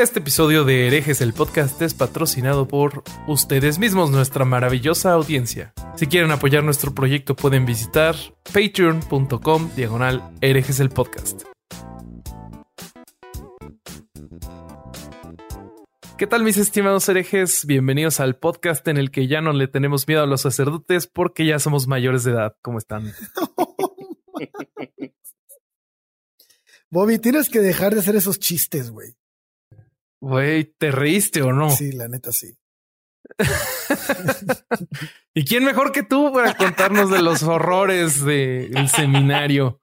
Este episodio de Herejes el podcast es patrocinado por ustedes mismos, nuestra maravillosa audiencia. Si quieren apoyar nuestro proyecto pueden visitar patreon.com diagonal herejes el podcast. ¿Qué tal mis estimados herejes? Bienvenidos al podcast en el que ya no le tenemos miedo a los sacerdotes porque ya somos mayores de edad. ¿Cómo están? Bobby, tienes que dejar de hacer esos chistes, güey. Güey, ¿te reíste o no? Sí, la neta sí. ¿Y quién mejor que tú para contarnos de los horrores del seminario?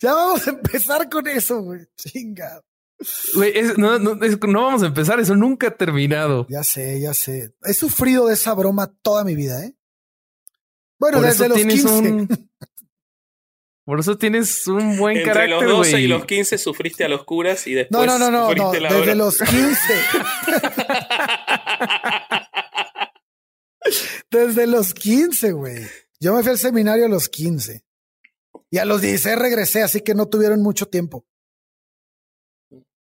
Ya vamos a empezar con eso, güey. Chinga. Güey, no, no, no, vamos a empezar, eso nunca ha terminado. Ya sé, ya sé. He sufrido de esa broma toda mi vida, ¿eh? Bueno, desde los 15. Por eso tienes un buen Entre carácter. Entre los 12 y los 15 sufriste a los curas y después. No, no, no, no, no desde los 15. desde los 15, güey. Yo me fui al seminario a los 15. Y a los 16 regresé, así que no tuvieron mucho tiempo.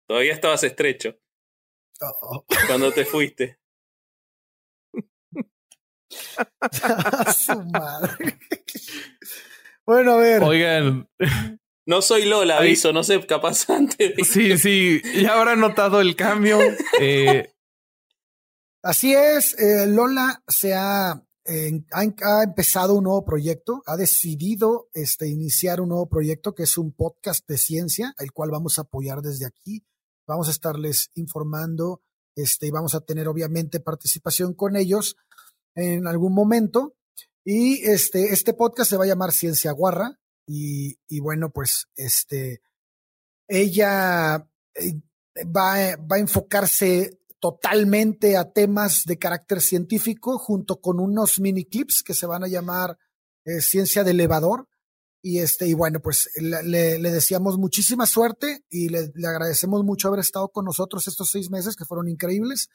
Todavía estabas estrecho. Oh. Cuando te fuiste. su madre. Bueno, a ver. Oigan. No soy Lola, aviso, no sé, capaz antes. Sí, sí, ya habrá notado el cambio. Eh... Así es, eh, Lola se ha, eh, ha, empezado un nuevo proyecto, ha decidido este, iniciar un nuevo proyecto que es un podcast de ciencia, el cual vamos a apoyar desde aquí. Vamos a estarles informando este, y vamos a tener obviamente participación con ellos en algún momento. Y este, este podcast se va a llamar Ciencia Guarra. Y, y bueno, pues este, ella eh, va, va, a enfocarse totalmente a temas de carácter científico junto con unos mini clips que se van a llamar eh, Ciencia de Elevador. Y este, y bueno, pues le, le deseamos muchísima suerte y le, le, agradecemos mucho haber estado con nosotros estos seis meses que fueron increíbles.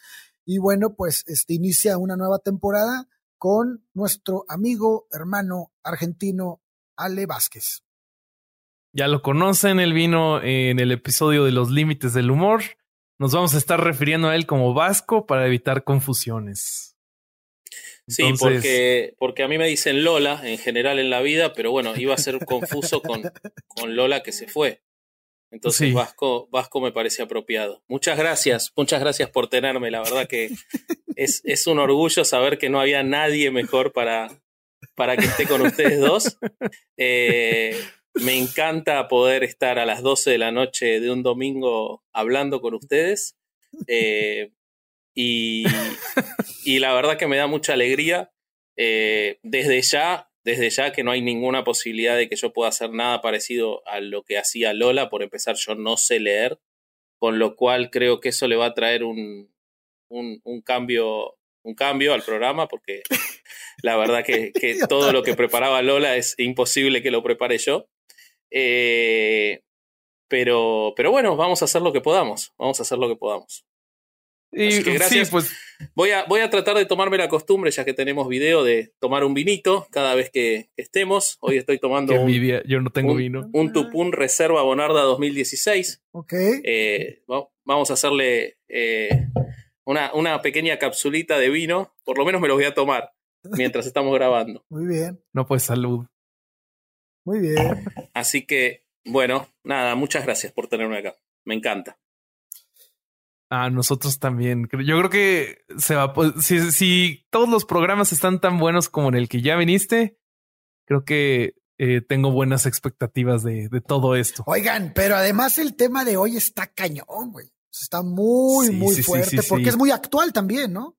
Y bueno, pues este inicia una nueva temporada con nuestro amigo, hermano argentino Ale Vázquez. Ya lo conocen, él vino en el episodio de los límites del humor. Nos vamos a estar refiriendo a él como Vasco para evitar confusiones. Sí, porque, porque a mí me dicen Lola en general en la vida, pero bueno, iba a ser confuso con, con Lola que se fue. Entonces Vasco, Vasco me parece apropiado. Muchas gracias, muchas gracias por tenerme. La verdad que es, es un orgullo saber que no había nadie mejor para, para que esté con ustedes dos. Eh, me encanta poder estar a las 12 de la noche de un domingo hablando con ustedes. Eh, y, y, la verdad que me da mucha alegría. Eh, desde ya desde ya que no hay ninguna posibilidad de que yo pueda hacer nada parecido a lo que hacía Lola. Por empezar, yo no sé leer, con lo cual creo que eso le va a traer un, un, un cambio, un cambio al programa, porque la verdad que, que, todo lo que preparaba Lola es imposible que lo prepare yo. Eh, pero, pero bueno, vamos a hacer lo que podamos. Vamos a hacer lo que podamos. Y gracias. pues voy a, voy a tratar de tomarme la costumbre, ya que tenemos video, de tomar un vinito cada vez que estemos. Hoy estoy tomando un, yo no tengo un, vino. un Tupún Reserva Bonarda 2016. Ok. Eh, vamos a hacerle eh, una, una pequeña capsulita de vino. Por lo menos me lo voy a tomar mientras estamos grabando. Muy bien. No, pues salud. Muy bien. Así que, bueno, nada, muchas gracias por tenerme acá. Me encanta. A nosotros también. Yo creo que se va. Si, si todos los programas están tan buenos como en el que ya viniste, creo que eh, tengo buenas expectativas de, de, todo esto. Oigan, pero además el tema de hoy está cañón, güey. Está muy, sí, muy sí, fuerte sí, porque es muy actual también, ¿no?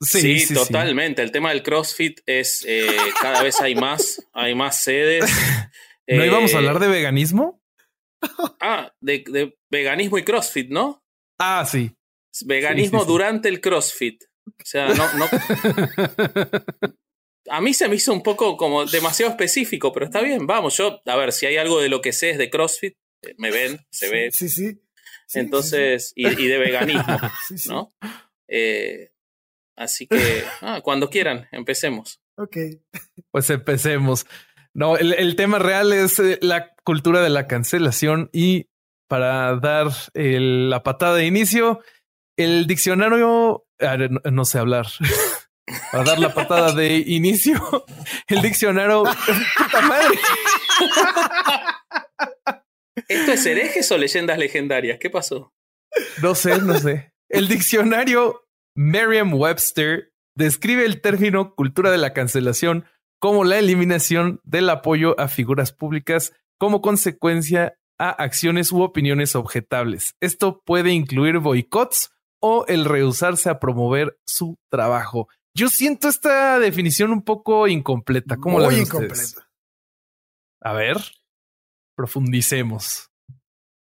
Sí, totalmente. El tema del CrossFit es eh, cada vez hay más, hay más sedes. ¿No íbamos a hablar de veganismo? Ah, de, de veganismo y CrossFit, ¿no? Ah, sí. Veganismo sí, sí, sí. durante el CrossFit. O sea, no, no. A mí se me hizo un poco como demasiado específico, pero está bien, vamos, yo, a ver, si hay algo de lo que sé es de CrossFit, eh, me ven, se ve. Sí, sí. Entonces, Y, y, de veganismo, ¿no? Eh, así que, ah, cuando quieran, empecemos. Ok. Pues empecemos. No, el, el tema real es eh, la cultura de la cancelación y para dar la patada de inicio, el diccionario, no, sé hablar, para dar la patada de inicio, el diccionario, puta madre. ¿Esto es herejes o leyendas legendarias? ¿Qué pasó? No sé, no sé. El diccionario Merriam-Webster describe el término cultura de la cancelación como la eliminación del apoyo a figuras públicas como consecuencia a acciones u opiniones objetables. Esto puede incluir boicots o el rehusarse a promover su trabajo. Yo siento esta definición un poco incompleta. ¿Cómo la ven incompleta. A ver, profundicemos.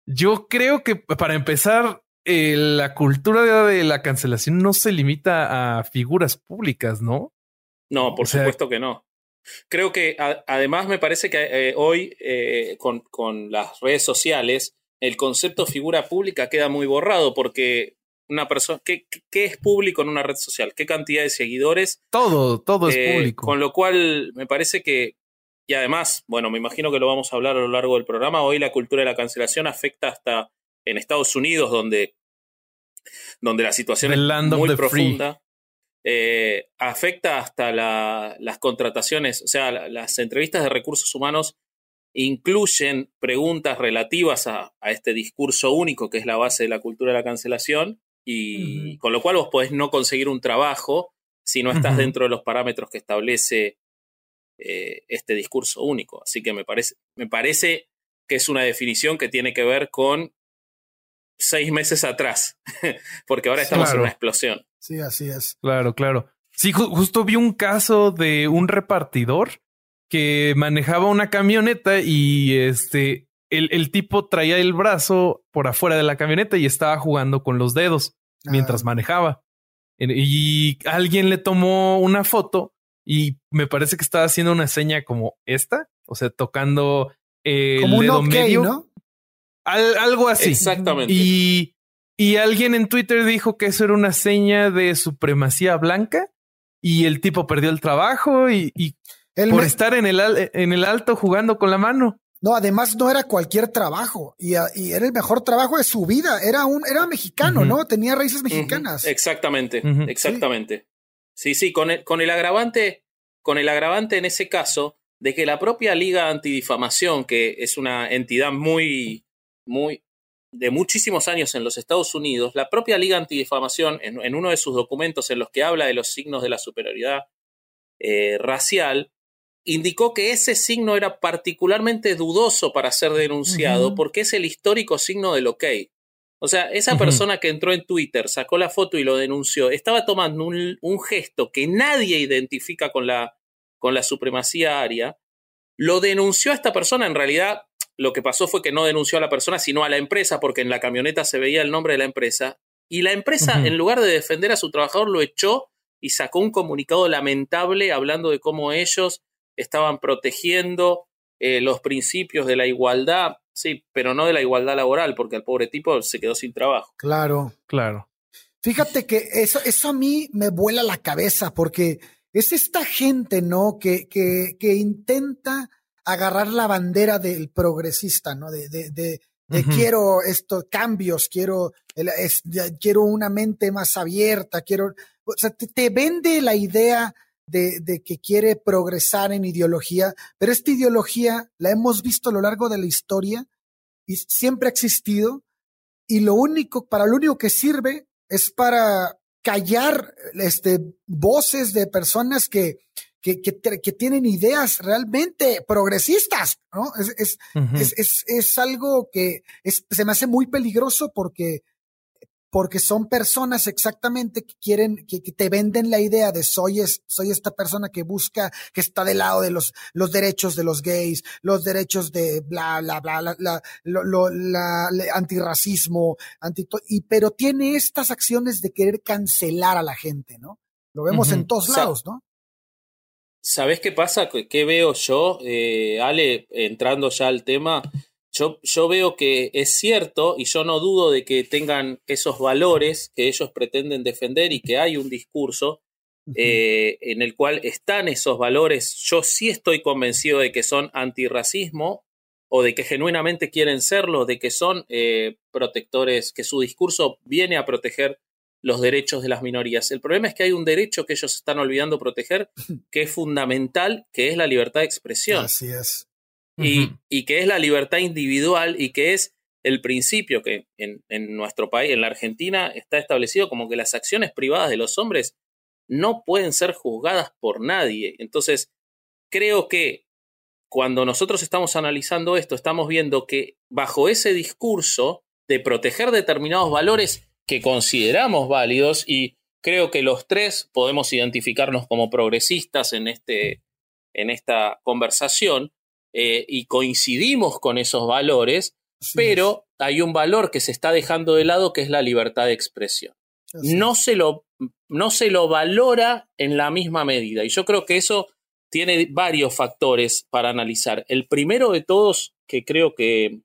Yo creo que para empezar, eh, la cultura de la cancelación no se limita a figuras públicas, ¿no? No, por supuesto que no. Creo que además me parece que eh, hoy eh, con, con, las redes sociales el concepto figura pública queda muy borrado porque una persona, ¿qué, ¿qué, es público en una red social? ¿Qué cantidad de seguidores? Todo, todo es público. Con lo cual me parece que, y además, bueno, me imagino que lo vamos a hablar a lo largo del programa, hoy la cultura de la cancelación afecta hasta en Estados Unidos, donde, donde la situación es muy profunda. Eh, afecta hasta las contrataciones, o sea, las entrevistas de recursos humanos incluyen preguntas relativas a, este discurso único que es la base de la cultura de la cancelación y con lo cual vos podés no conseguir un trabajo si no estás dentro de los parámetros que establece eh, este discurso único. Así que me parece, me parece que es una definición que tiene que ver con seis meses atrás, porque ahora estamos en una explosión. Sí, así es. Claro, claro. Sí, justo vi un caso de un repartidor que manejaba una camioneta y este, el, el, tipo traía el brazo por afuera de la camioneta y estaba jugando con los dedos mientras ah. manejaba. Y alguien le tomó una foto y me parece que estaba haciendo una seña como esta, o sea, tocando el dedo medio. ¿no? Algo así. Exactamente. Y y alguien en Twitter dijo que eso era una seña de supremacía blanca y el tipo perdió el trabajo y, por estar en el, en el alto jugando con la mano. No, además no era cualquier trabajo y, era el mejor trabajo de su vida. Era un, era mexicano, ¿no? Tenía raíces mexicanas. Exactamente, exactamente. Sí, sí, con, el, con el agravante, con el agravante en ese caso de que la propia Liga Antidifamación, que es una entidad muy, muy, de muchísimos años en los Estados Unidos, la propia Liga Antidifamación, en, en uno de sus documentos en los que habla de los signos de la superioridad eh, racial, indicó que ese signo era particularmente dudoso para ser denunciado porque es el histórico signo del ok. O sea, esa persona que entró en Twitter, sacó la foto y lo denunció, estaba tomando un, un gesto que nadie identifica con la, con la supremacía aria, lo denunció a esta persona, en realidad lo que pasó fue que no denunció a la persona, sino a la empresa, porque en la camioneta se veía el nombre de la empresa. Y la empresa, en lugar de defender a su trabajador, lo echó y sacó un comunicado lamentable hablando de cómo ellos estaban protegiendo eh, los principios de la igualdad, sí, pero no de la igualdad laboral, porque el pobre tipo se quedó sin trabajo. Claro, claro. Fíjate que eso, eso a mí me vuela la cabeza, porque es esta gente, ¿no? Que, que, que intenta agarrar la bandera del progresista, ¿no? De, de, de, quiero estos cambios, quiero, quiero una mente más abierta, quiero, o sea, te, vende la idea de, de, que quiere progresar en ideología, pero esta ideología la hemos visto a lo largo de la historia y siempre ha existido y lo único, para lo único que sirve es para callar este, voces de personas que, que, que, tienen ideas realmente progresistas, ¿no? Es, es, es, es, es, algo que se me hace muy peligroso porque, porque son personas exactamente que quieren, que, te venden la idea de soy, es, soy esta persona que busca, que está del lado de los, los derechos de los gays, los derechos de bla, bla, bla, la, la, lo, la, antirracismo, anti, y, pero tiene estas acciones de querer cancelar a la gente, ¿no? Lo vemos en todos lados, ¿no? ¿Sabés qué pasa? ¿Qué veo yo, eh, Ale, entrando ya al tema? Yo, yo, veo que es cierto y yo no dudo de que tengan esos valores que ellos pretenden defender y que hay un discurso eh, en el cual están esos valores. Yo sí estoy convencido de que son antirracismo o de que genuinamente quieren serlo, de que son eh, protectores, que su discurso viene a proteger los derechos de las minorías. El problema es que hay un derecho que ellos están olvidando proteger, que es fundamental, que es la libertad de expresión. Así es. Y, y que es la libertad individual y que es el principio que en, en, nuestro país, en la Argentina, está establecido como que las acciones privadas de los hombres no pueden ser juzgadas por nadie. Entonces, creo que cuando nosotros estamos analizando esto, estamos viendo que bajo ese discurso de proteger determinados valores que consideramos válidos, y creo que los tres podemos identificarnos como progresistas en, este, en esta conversación, eh, y coincidimos con esos valores, pero hay un valor que se está dejando de lado que es la libertad de expresión. No se, lo, no se lo valora en la misma medida. Y yo creo que eso tiene varios factores para analizar. El primero de todos, que creo que,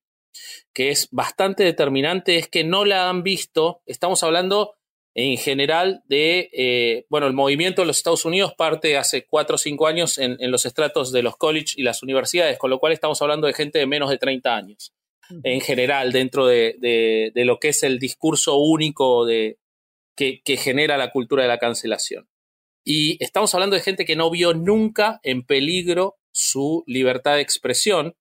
que es bastante determinante, es que no la han visto. Estamos hablando en general de, eh, bueno, el movimiento de los Estados Unidos parte hace cuatro o cinco años en, los estratos de los colleges y las universidades, con lo cual estamos hablando de gente de menos de 30 años, en general, dentro de, lo que es el discurso único de, que genera la cultura de la cancelación. Y estamos hablando de gente que no vio nunca en peligro su libertad de expresión.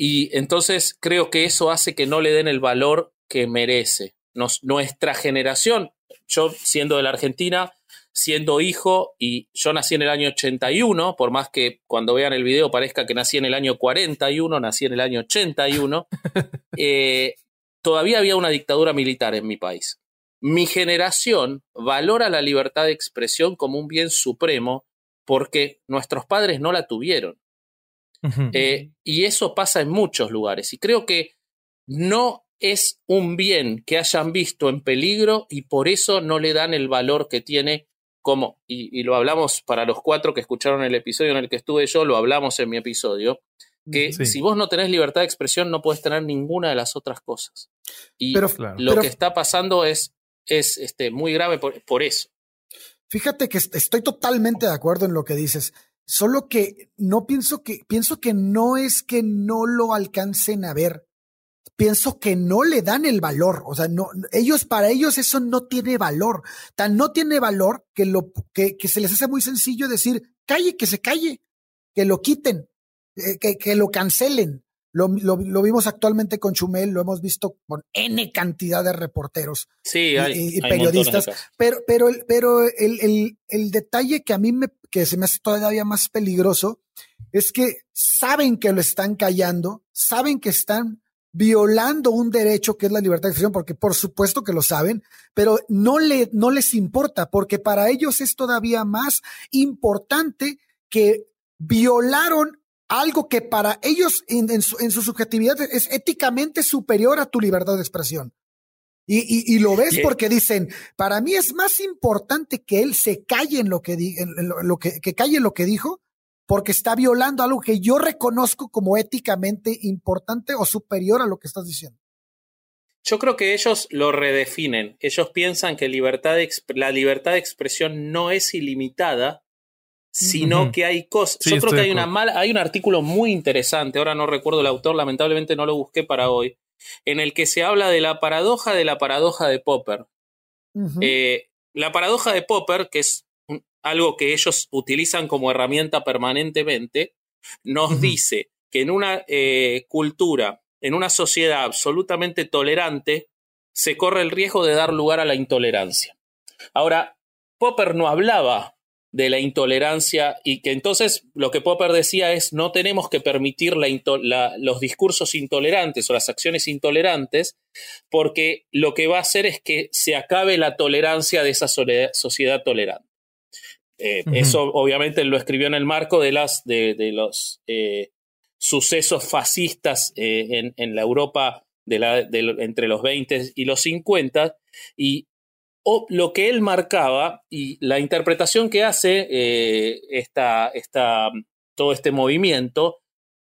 Y entonces creo que eso hace que no le den el valor que merece. nuestra generación, yo siendo de la Argentina, siendo hijo, y yo nací en el año 81, por más que cuando vean el video parezca que nací en el año 41, nací en el año 81, eh, todavía había una dictadura militar en mi país. Mi generación valora la libertad de expresión como un bien supremo porque nuestros padres no la tuvieron. Eh, y eso pasa en muchos lugares. Y creo que no es un bien que hayan visto en peligro y por eso no le dan el valor que tiene como, y, lo hablamos para los cuatro que escucharon el episodio en el que estuve yo, lo hablamos en mi episodio, que si vos no tenés libertad de expresión no puedes tener ninguna de las otras cosas. Y lo que está pasando es es este, muy grave por, eso. Fíjate que estoy totalmente de acuerdo en lo que dices. Solo que no pienso que, pienso que no es que no lo alcancen a ver. Pienso que no le dan el valor. O sea, no, ellos, para ellos eso no tiene valor. Tan no tiene valor que lo, que, que se les hace muy sencillo decir, calle, que se calle, que lo quiten, eh, que, que lo cancelen. Lo, vimos actualmente con Chumel, lo hemos visto con N cantidad de reporteros y, periodistas. Pero, pero, el, pero el, el, detalle que a mí me, que se me hace todavía más peligroso es que saben que lo están callando, saben que están violando un derecho que es la libertad de expresión, porque por supuesto que lo saben, pero no, le, no les importa, porque para ellos es todavía más importante que violaron algo que para ellos en, su, subjetividad es éticamente superior a tu libertad de expresión. Y, lo ves porque dicen, para mí es más importante que él se calle en lo que, lo, que, que calle en lo que dijo, porque está violando algo que yo reconozco como éticamente importante o superior a lo que estás diciendo. Yo creo que ellos lo redefinen. Ellos piensan que libertad la libertad de expresión no es ilimitada, sino que hay cosas. Yo creo que hay, una mala, hay un artículo muy interesante, ahora no recuerdo el autor, lamentablemente no lo busqué para hoy, en el que se habla de la paradoja de la paradoja de Popper. Eh, la paradoja de Popper, que es algo que ellos utilizan como herramienta permanentemente, nos dice que en una eh, cultura, en una sociedad absolutamente tolerante, se corre el riesgo de dar lugar a la intolerancia. Ahora, Popper no hablaba de la intolerancia y que entonces lo que Popper decía es no tenemos que permitir los discursos intolerantes o las acciones intolerantes porque lo que va a hacer es que se acabe la tolerancia de esa sociedad tolerante. Eh, eso obviamente lo escribió en el marco de, las, de, los eh, sucesos fascistas eh, en, la Europa de la, entre los 20 y los 50 y o lo que él marcaba y la interpretación que hace eh, esta, todo este movimiento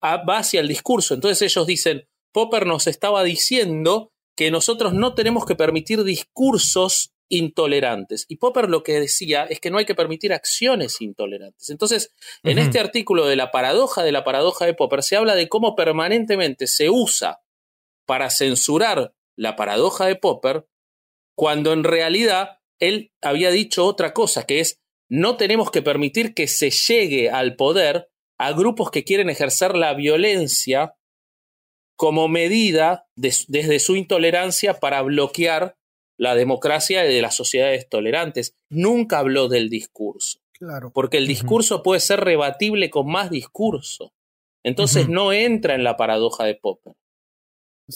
va hacia el discurso. Entonces ellos dicen, Popper nos estaba diciendo que nosotros no tenemos que permitir discursos intolerantes. Y Popper lo que decía es que no hay que permitir acciones intolerantes. Entonces, en este artículo de la paradoja de la paradoja de Popper se habla de cómo permanentemente se usa para censurar la paradoja de Popper, cuando en realidad él había dicho otra cosa, que es no tenemos que permitir que se llegue al poder a grupos que quieren ejercer la violencia como medida desde su intolerancia para bloquear la democracia de las sociedades tolerantes. Nunca habló del discurso. Claro. Porque el discurso puede ser rebatible con más discurso. Entonces no entra en la paradoja de Popper.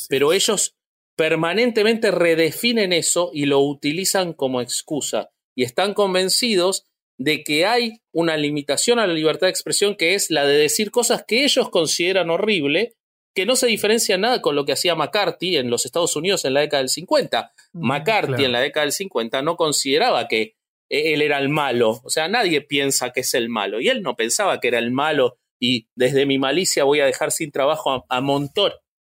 Pero ellos permanentemente redefinen eso y lo utilizan como excusa. Y están convencidos de que hay una limitación a la libertad de expresión que es la de decir cosas que ellos consideran horrible que no se diferencia nada con lo que hacía McCarthy en los Estados Unidos en la década del 50. Mm, McCarthy en la década del 50 no consideraba que e-, él era el malo, o sea, nadie piensa que es el malo, y él no pensaba que era el malo y desde mi malicia voy a dejar sin trabajo a,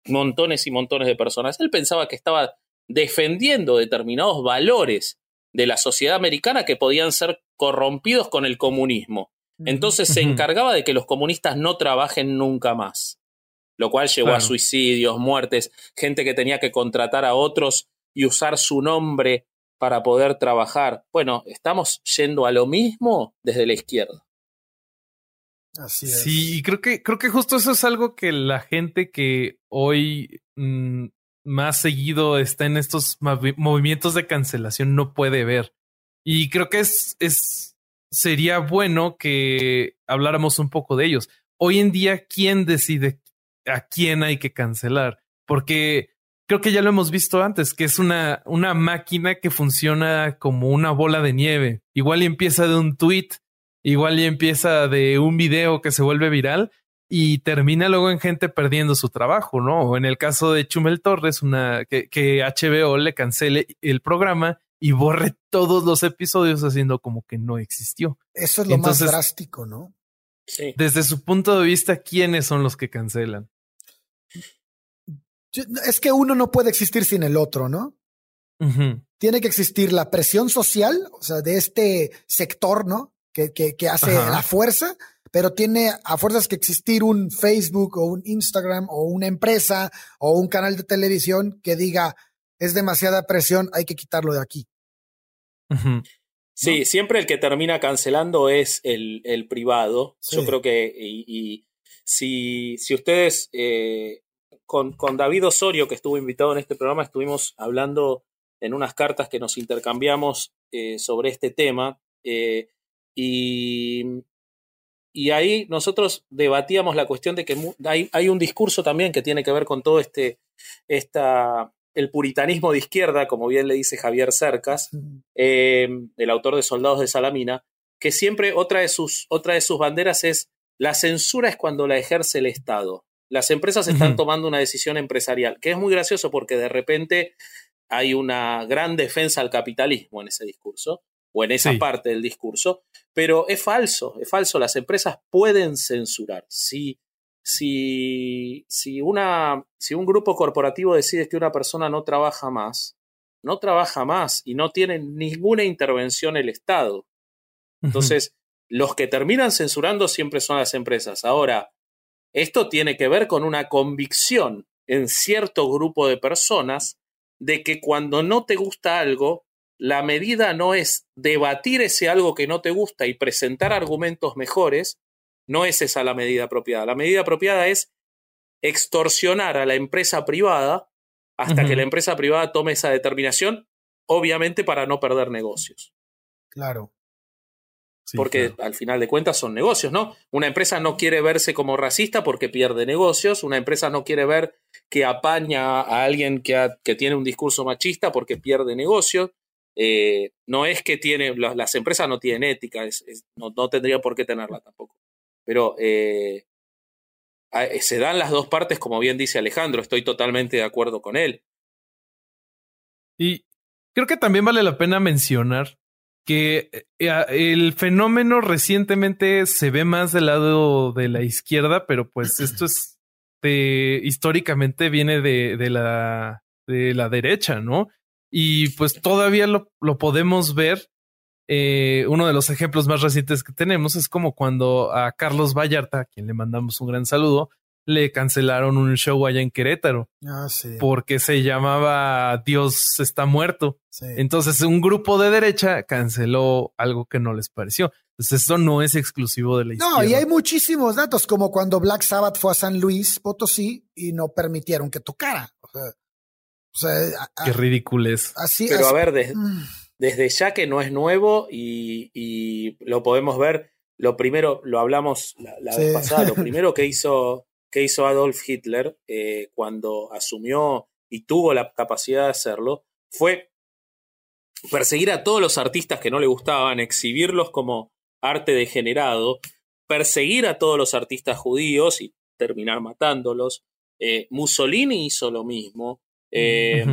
montones y montones de personas. Él pensaba que estaba defendiendo determinados valores de la sociedad americana que podían ser corrompidos con el comunismo. Entonces se encargaba de que los comunistas no trabajen nunca más lo cual llevó a suicidios, muertes, gente que tenía que contratar a otros y usar su nombre para poder trabajar. Bueno, estamos yendo a lo mismo desde la izquierda. Así es. Sí, y creo que, creo que justo eso es algo que la gente que hoy mm, más seguido está en estos movimientos de cancelación no puede ver. Y creo que es, es, sería bueno que habláramos un poco de ellos. Hoy en día, ¿quién decide a quién hay que cancelar, porque creo que ya lo hemos visto antes, que es una, una máquina que funciona como una bola de nieve. Igual y empieza de un tweet, igual y empieza de un video que se vuelve viral y termina luego en gente perdiendo su trabajo, ¿no? O en el caso de Chumel Torres, una que, que HBO le cancele el programa y borre todos los episodios haciendo como que no existió. Eso es lo más drástico, ¿no? Sí. Desde su punto de vista, ¿quiénes son los que cancelan? es que uno no puede existir sin el otro, ¿no? Tiene que existir la presión social, o sea, de este sector, ¿no? Que, que, hace la fuerza, pero tiene a fuerzas que existir un Facebook o un Instagram o una empresa o un canal de televisión que diga es demasiada presión, hay que quitarlo de aquí. Sí, siempre el que termina cancelando es el, el privado. Yo creo que, y, si, si ustedes eh, con, David Osorio, que estuvo invitado en este programa, estuvimos hablando en unas cartas que nos intercambiamos eh, sobre este tema. Eh, y, y, ahí nosotros debatíamos la cuestión de que hay, hay, un discurso también que tiene que ver con todo este, esta, el puritanismo de izquierda, como bien le dice Javier Cercas, eh, el autor de Soldados de Salamina, que siempre otra de, sus, otra de sus banderas es la censura es cuando la ejerce el Estado. Las empresas están tomando una decisión empresarial, que es muy gracioso porque de repente hay una gran defensa al capitalismo en ese discurso o en esa parte del discurso, pero es falso, es falso. Las empresas pueden censurar. Si, si, si, una, si un grupo corporativo decide que una persona no trabaja más, no trabaja más y no tiene ninguna intervención el Estado. Entonces, los que terminan censurando siempre son las empresas. Ahora, esto tiene que ver con una convicción en cierto grupo de personas de que cuando no te gusta algo, la medida no es debatir ese algo que no te gusta y presentar argumentos mejores, no es esa la medida apropiada. La medida apropiada es extorsionar a la empresa privada hasta que la empresa privada tome esa determinación, obviamente para no perder negocios. Claro porque al final de cuentas son negocios, ¿no? Una empresa no quiere verse como racista porque pierde negocios, una empresa no quiere ver que apaña a alguien que, que tiene un discurso machista porque pierde negocios. Eh, no es que tiene, las empresas no tienen ética, no, no, tendría por qué tenerla tampoco. Pero eh, se dan las dos partes, como bien dice Alejandro, estoy totalmente de acuerdo con él. Y creo que también vale la pena mencionar que eh, el fenómeno recientemente se ve más del lado de la izquierda, pero pues esto es de, históricamente viene de, de, la, de la derecha, ¿no? Y pues todavía lo, lo podemos ver. Eh, uno de los ejemplos más recientes que tenemos es como cuando a Carlos Vallarta, a quien le mandamos un gran saludo, le cancelaron un show allá en Querétaro. Ah, sí. Porque se llamaba Dios está muerto. Entonces un grupo de derecha canceló algo que no les pareció. Entonces eso no es exclusivo de la izquierda. No, y hay muchísimos datos, como cuando Black Sabbath fue a San Luis Potosí y no permitieron que tocara. O sea, Qué ridículo es. Así, Pero a ver, mm. desde ya que no es nuevo y, lo podemos ver, lo primero, lo hablamos la, vez pasada, lo primero que hizo que hizo Adolf Hitler eh, cuando asumió y tuvo la capacidad de hacerlo fue perseguir a todos los artistas que no le gustaban, exhibirlos como arte degenerado, perseguir a todos los artistas judíos y terminar matándolos. Eh, Mussolini hizo lo mismo. Eh,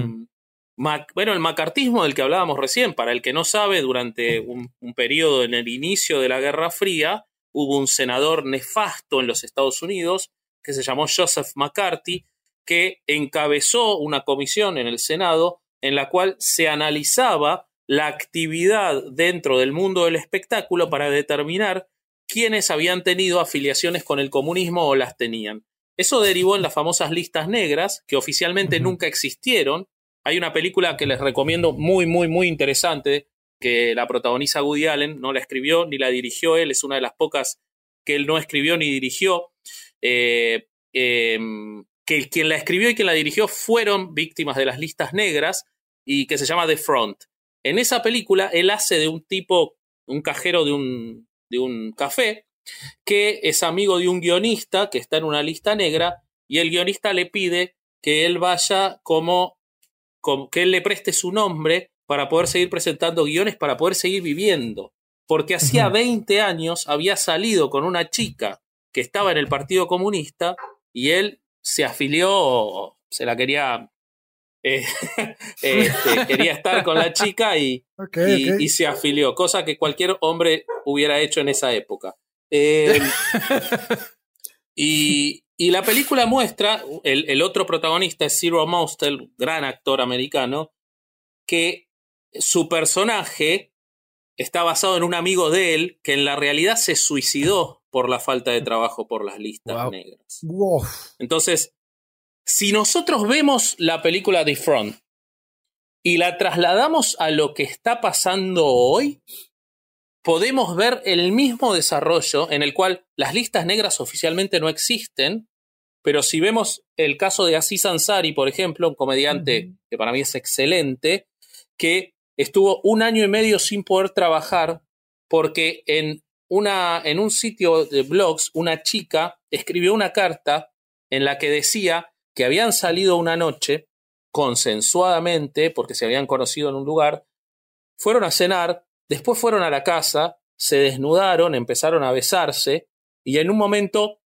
bueno, el macartismo del que hablábamos recién, para el que no sabe, durante un, un periodo en el inicio de la Guerra Fría, hubo un senador nefasto en los Estados Unidos que se llamó Joseph McCarthy, que encabezó una comisión en el Senado en la cual se analizaba la actividad dentro del mundo del espectáculo para determinar quiénes habían tenido afiliaciones con el comunismo o las tenían. Eso derivó en las famosas listas negras, que oficialmente nunca existieron. Hay una película que les recomiendo muy, muy, muy interesante, que la protagoniza Woody Allen, no la escribió ni la dirigió él, es una de las pocas que él no escribió ni dirigió, eh, em, que quien la escribió y quien la dirigió fueron víctimas de las listas negras y que se llama The Front. En esa película él hace de un tipo, un cajero de un, de un café, que es amigo de un guionista que está en una lista negra y el guionista le pide que él vaya como, como que él le preste su nombre para poder seguir presentando guiones, para poder seguir viviendo. Porque hacía 20 años había salido con una chica que estaba en el Partido Comunista y él se afilió, se la quería, eh, este, quería estar con la chica y, y, se afilió, cosa que cualquier hombre hubiera hecho en esa época. Em, y, y, la película muestra, el, el otro protagonista es Zero Mostel, gran actor americano, que su personaje está basado en un amigo de él que en la realidad se suicidó por la falta de trabajo por las listas negras. Entonces, si nosotros vemos la película The Front y la trasladamos a lo que está pasando hoy, podemos ver el mismo desarrollo en el cual las listas negras oficialmente no existen, pero si vemos el caso de Aziz Ansari, por ejemplo, un comediante que para mí es excelente, que estuvo un año y medio sin poder trabajar porque en una, en un sitio de blogs, una chica escribió una carta en la que decía que habían salido una noche consensuadamente, porque se habían conocido en un lugar, fueron a cenar, después fueron a la casa, se desnudaron, empezaron a besarse, y en un momento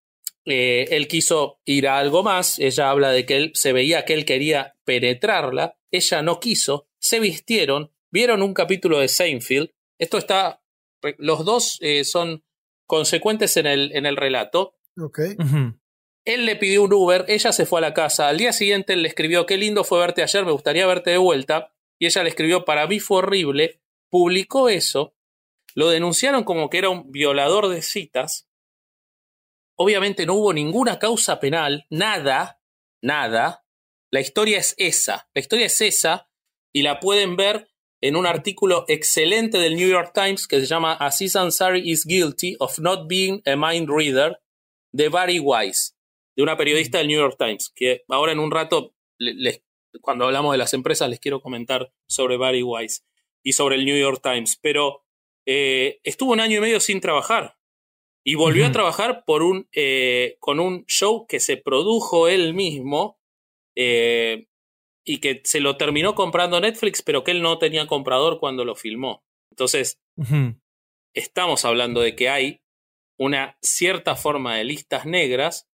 eh, él quiso ir a algo más, ella habla de que él se veía que él quería penetrarla, ella no quiso, se vistieron, vieron un capítulo de Seinfeld, esto está los dos eh, son consecuentes en el, en el relato. Él le pidió un Uber, ella se fue a la casa. Al día siguiente él le escribió, qué lindo fue verte ayer, me gustaría verte de vuelta. Y ella le escribió, para mí fue horrible. Publicó eso. Lo denunciaron como que era un violador de citas. Obviamente no hubo ninguna causa penal, nada, nada. La historia es esa. La historia es esa y la pueden ver en un artículo excelente del New York Times que se llama Aziz Ansari is guilty of not being a mind reader de Barry Weiss, de una periodista del New York Times, que ahora en un rato, cuando hablamos de las empresas, les quiero comentar sobre Barry Weiss y sobre el New York Times, pero eh, estuvo un año y medio sin trabajar y volvió a trabajar por un, eh, con un show que se produjo él mismo, eh, y que se lo terminó comprando Netflix, pero que él no tenía comprador cuando lo filmó. Entonces, estamos hablando de que hay una cierta forma de listas negras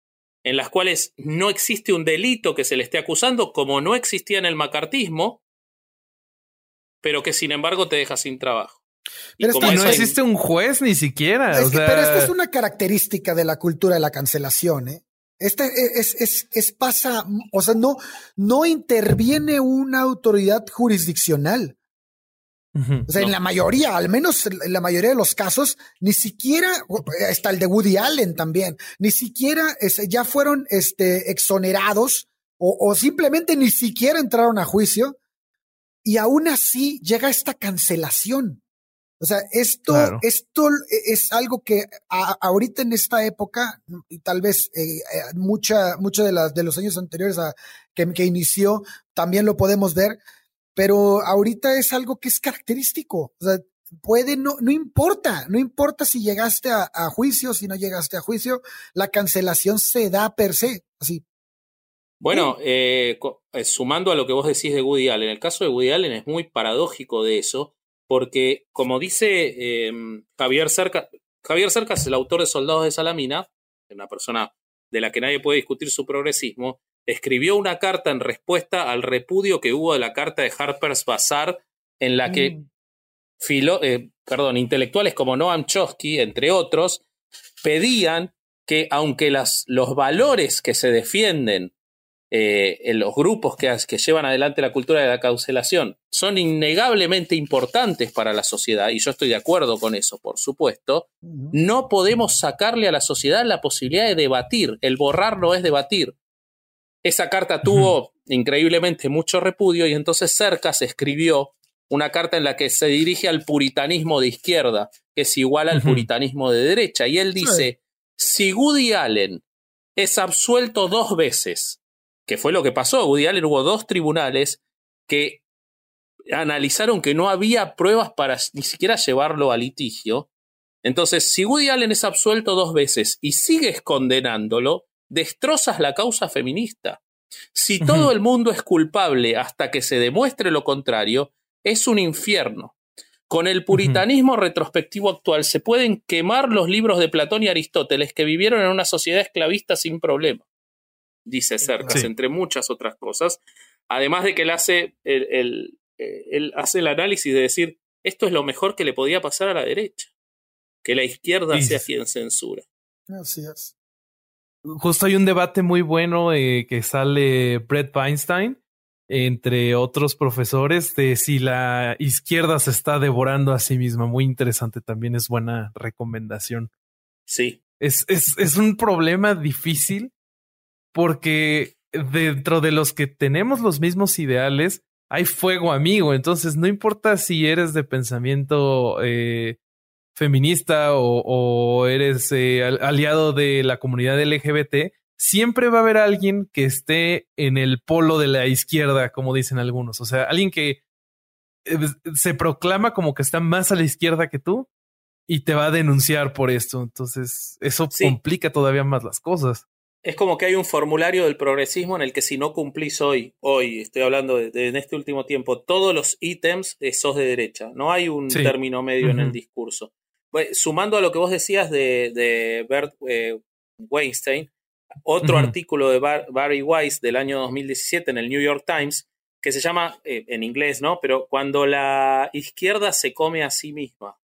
en las cuales no existe un delito que se le esté acusando, como no existía en el macartismo, pero que sin embargo te deja sin trabajo. Pero no existe un juez ni siquiera. Pero esta es una característica de la cultura de la cancelación. ¿eh? Este es, es, es, pasa, o sea, no, no interviene una autoridad jurisdiccional. o sea, en la mayoría, al menos en la mayoría de los casos, ni siquiera, está el de Woody Allen también, ni siquiera ya fueron este, exonerados o, o simplemente ni siquiera entraron a juicio y aún así llega esta cancelación. O sea, esto, esto es algo que ahorita en esta época, y tal vez eh, eh, mucha, mucho de, las, de los años anteriores a, que, que inició, también lo podemos ver, pero ahorita es algo que es característico. O sea, puede, no, no importa, no importa si llegaste a, juicio, si no llegaste a juicio, la cancelación se da per se, así. Bueno, eh, sumando a lo que vos decís de Woody Allen, el caso de Woody Allen es muy paradójico de eso, porque como dice em, Javier Cercas, Javier Cercas es el autor de Soldados de Salamina, una persona de la que nadie puede discutir su progresismo, escribió una carta en respuesta al repudio que hubo de la carta de Harper's Bazaar, en la que mm. eh, perdón, intelectuales como Noam Chomsky, entre otros, pedían que aunque las, los valores que se defienden eh, en los grupos que, que, llevan adelante la cultura de la cancelación son innegablemente importantes para la sociedad, y yo estoy de acuerdo con eso, por supuesto, no podemos sacarle a la sociedad la posibilidad de debatir. El borrar no es debatir. Esa carta tuvo increíblemente mucho repudio y entonces Cercas escribió una carta en la que se dirige al puritanismo de izquierda, que es igual al puritanismo de derecha, y él dice, si Woody Allen es absuelto dos veces que fue lo que pasó. Woody Allen hubo dos tribunales que analizaron que no había pruebas para ni siquiera llevarlo a litigio. Entonces, si Woody Allen es absuelto dos veces y sigues condenándolo, destrozas la causa feminista. Si todo el mundo es culpable hasta que se demuestre lo contrario, es un infierno. Con el puritanismo retrospectivo actual se pueden quemar los libros de Platón y Aristóteles que vivieron en una sociedad esclavista sin problema dice Cercas, entre muchas otras cosas. Además de que él hace el, eh, hace el análisis de decir, esto es lo mejor que le podía pasar a la derecha, que la izquierda sea quien censura. Así es. Justo hay un debate muy bueno eh, que sale Brett Weinstein entre otros profesores de si la izquierda se está devorando a sí misma. Muy interesante, también es buena recomendación. Sí. Es, es, es un problema difícil porque dentro de los que tenemos los mismos ideales, hay fuego amigo. Entonces, no importa si eres de pensamiento eh, feminista o, eres eh, aliado de la comunidad LGBT, siempre va a haber alguien que esté en el polo de la izquierda, como dicen algunos. O sea, alguien que eh, se proclama como que está más a la izquierda que tú y te va a denunciar por esto. Entonces, eso complica todavía más las cosas es como que hay un formulario del progresismo en el que si no cumplís hoy, hoy, estoy hablando de, en este último tiempo, todos los ítems eh, sos de derecha. No hay un término medio en el discurso. sumando a lo que vos decías de, Bert eh, Weinstein, otro artículo de Barry Weiss del año 2017 en el New York Times, que se llama, eh, en inglés, ¿no? Pero cuando la izquierda se come a sí misma,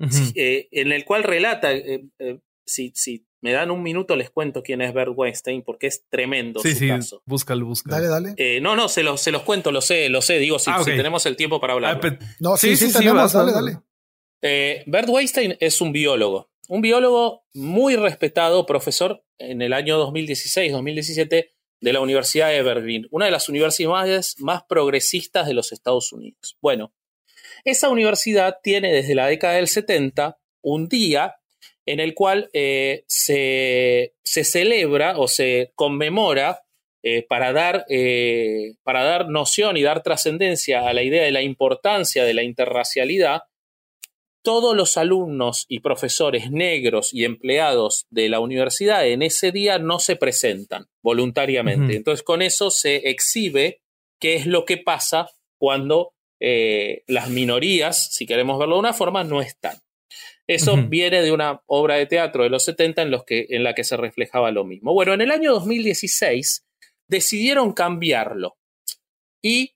en el cual relata, si, si me dan un minuto, les cuento quién es Bert Weinstein, porque es tremendo sí, su sí, caso. Búscalo, búscalo. Dale, dale. Eh, no, no, se los, se los cuento, lo sé, lo sé. Digo, si, ah, tenemos el tiempo para hablar. Ah, no, sí, sí, tenemos, dale, dale. Eh, Bert Weinstein es un biólogo. Un biólogo muy respetado, profesor en el año 2016-2017 de la Universidad de Berlín, una de las universidades más progresistas de los Estados Unidos. Bueno, esa universidad tiene desde la década del 70 un día en el cual eh, se, celebra o se conmemora eh, para, dar, eh, para dar noción y dar trascendencia a la idea de la importancia de la interracialidad, todos los alumnos y profesores negros y empleados de la universidad en ese día no se presentan voluntariamente. Entonces, con eso se exhibe qué es lo que pasa cuando las minorías, si queremos verlo de una forma, no están. Eso viene de una obra de teatro de los 70 en, los que, en la que se reflejaba lo mismo. Bueno, en el año 2016 decidieron cambiarlo y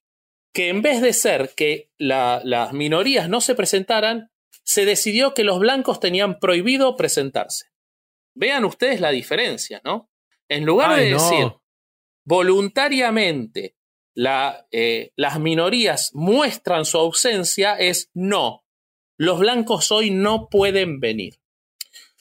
que en vez de ser que las minorías no se presentaran, se decidió que los blancos tenían prohibido presentarse. Vean ustedes la diferencia, ¿no? En lugar de decir voluntariamente la, eh, las minorías muestran su ausencia, es no. Los blancos hoy no pueden venir.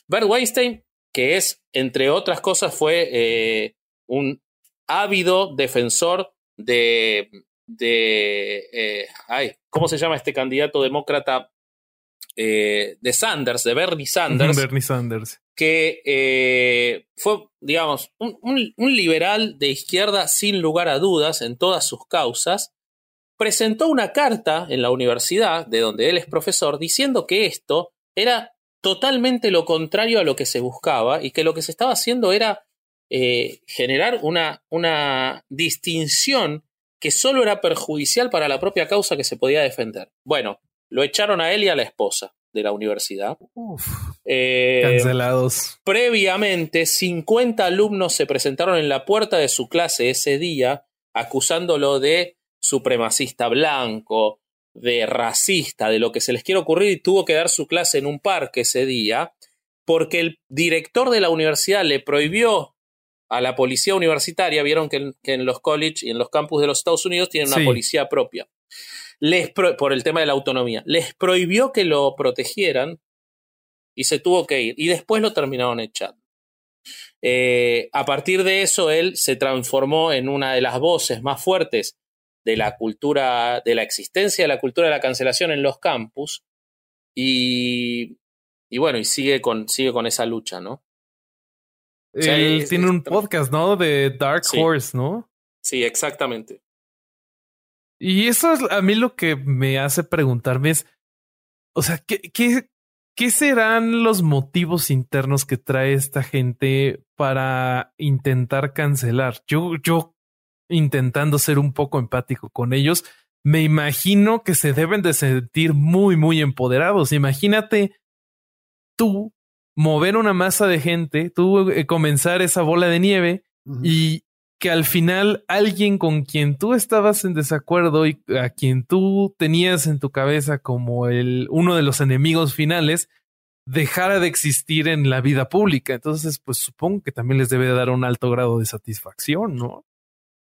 Bert Weinstein, que es, entre otras cosas, fue eh, un ávido defensor de, de eh, ay, ¿cómo se llama este candidato demócrata? Eh, de Sanders, de Bernie Sanders. Bernie Sanders. Que eh, fue, digamos, un, un, liberal de izquierda sin lugar a dudas en todas sus causas. Presentó una carta en la universidad, de donde él es profesor, diciendo que esto era totalmente lo contrario a lo que se buscaba y que lo que se estaba haciendo era eh, generar una, una distinción que solo era perjudicial para la propia causa que se podía defender. Bueno, lo echaron a él y a la esposa de la universidad. Eh, cancelados. Previamente, 50 alumnos se presentaron en la puerta de su clase ese día acusándolo de supremacista blanco, de racista, de lo que se les quiere ocurrir y tuvo que dar su clase en un parque ese día porque el director de la universidad le prohibió a la policía universitaria, vieron que en, los colleges y en los campus de los Estados Unidos tienen una policía propia. Les por el tema de la autonomía. Les prohibió que lo protegieran y se tuvo que ir. Y después lo terminaron echando. Eh, a partir de eso, él se transformó en una de las voces más fuertes de la cultura, de la existencia de la cultura de la cancelación en los campus. Y, y bueno, y sigue con, sigue con esa lucha, ¿no? Él tiene un podcast, ¿no? De Dark Horse, ¿no? Sí, exactamente. Y eso es a mí lo que me hace preguntarme es, o sea, ¿qué, qué, qué serán los motivos internos que trae esta gente para intentar cancelar? Yo, yo intentando ser un poco empático con ellos, me imagino que se deben de sentir muy, muy empoderados. Imagínate tú mover una masa de gente, tú eh, comenzar esa bola de nieve y que al final alguien con quien tú estabas en desacuerdo y a quien tú tenías en tu cabeza como el uno de los enemigos finales dejara de existir en la vida pública. Entonces, pues supongo que también les debe dar un alto grado de satisfacción, ¿no?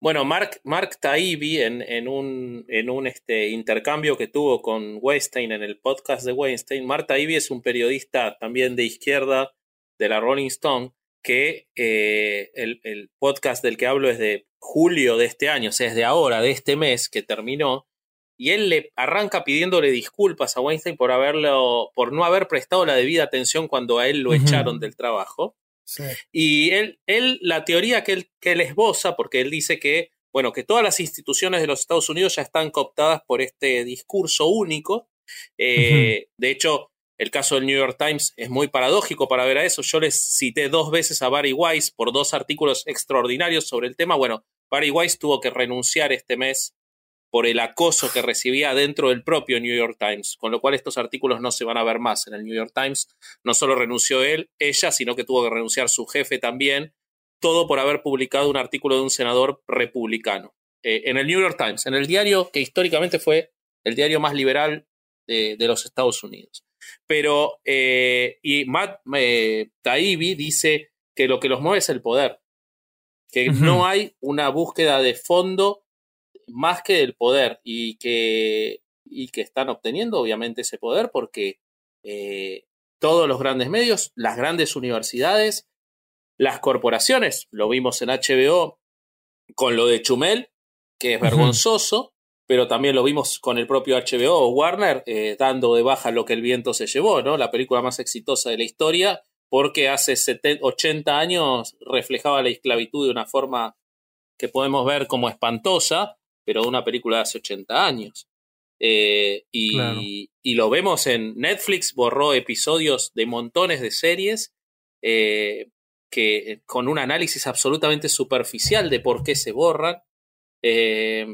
Bueno, Mark, Mark Taibbi en, en, un, en un este, intercambio que tuvo con Weinstein en el podcast de Weinstein, Mark Taibbi es un periodista también de izquierda de la Rolling Stone, que eh, el, el, podcast del que hablo es de julio de este año, o sea, es de ahora, de este mes que terminó, y él le arranca pidiéndole disculpas a Weinstein por haberlo, por no haber prestado la debida atención cuando a él lo echaron del trabajo. Y él, él, la teoría que él, que él esboza, porque él dice que, bueno, que todas las instituciones de los Estados Unidos ya están cooptadas por este discurso único. Eh, de hecho, el caso del New York Times es muy paradójico para ver a eso. Yo les cité dos veces a Barry Weiss por dos artículos extraordinarios sobre el tema. Bueno, Barry Weiss tuvo que renunciar este mes por el acoso que recibía dentro del propio New York Times, con lo cual estos artículos no se van a ver más en el New York Times. No solo renunció él, ella, sino que tuvo que renunciar su jefe también, todo por haber publicado un artículo de un senador republicano. Eh, en el New York Times, en el diario que históricamente fue el diario más liberal de, los Estados Unidos. Pero, eh, y Matt eh, Taibbi dice que lo que los mueve es el poder, que no hay una búsqueda de fondo más que del poder y que, y que están obteniendo obviamente ese poder porque eh, todos los grandes medios, las grandes universidades, las corporaciones, lo vimos en HBO con lo de Chumel, que es vergonzoso, pero también lo vimos con el propio HBO o Warner eh, dando de baja lo que el viento se llevó, ¿no? La película más exitosa de la historia, porque hace 80 años reflejaba la esclavitud de una forma que podemos ver como espantosa, pero de una película de hace 80 años. Eh, y, y, lo vemos en Netflix, borró episodios de montones de series eh, que con un análisis absolutamente superficial de por qué se borran. Eh,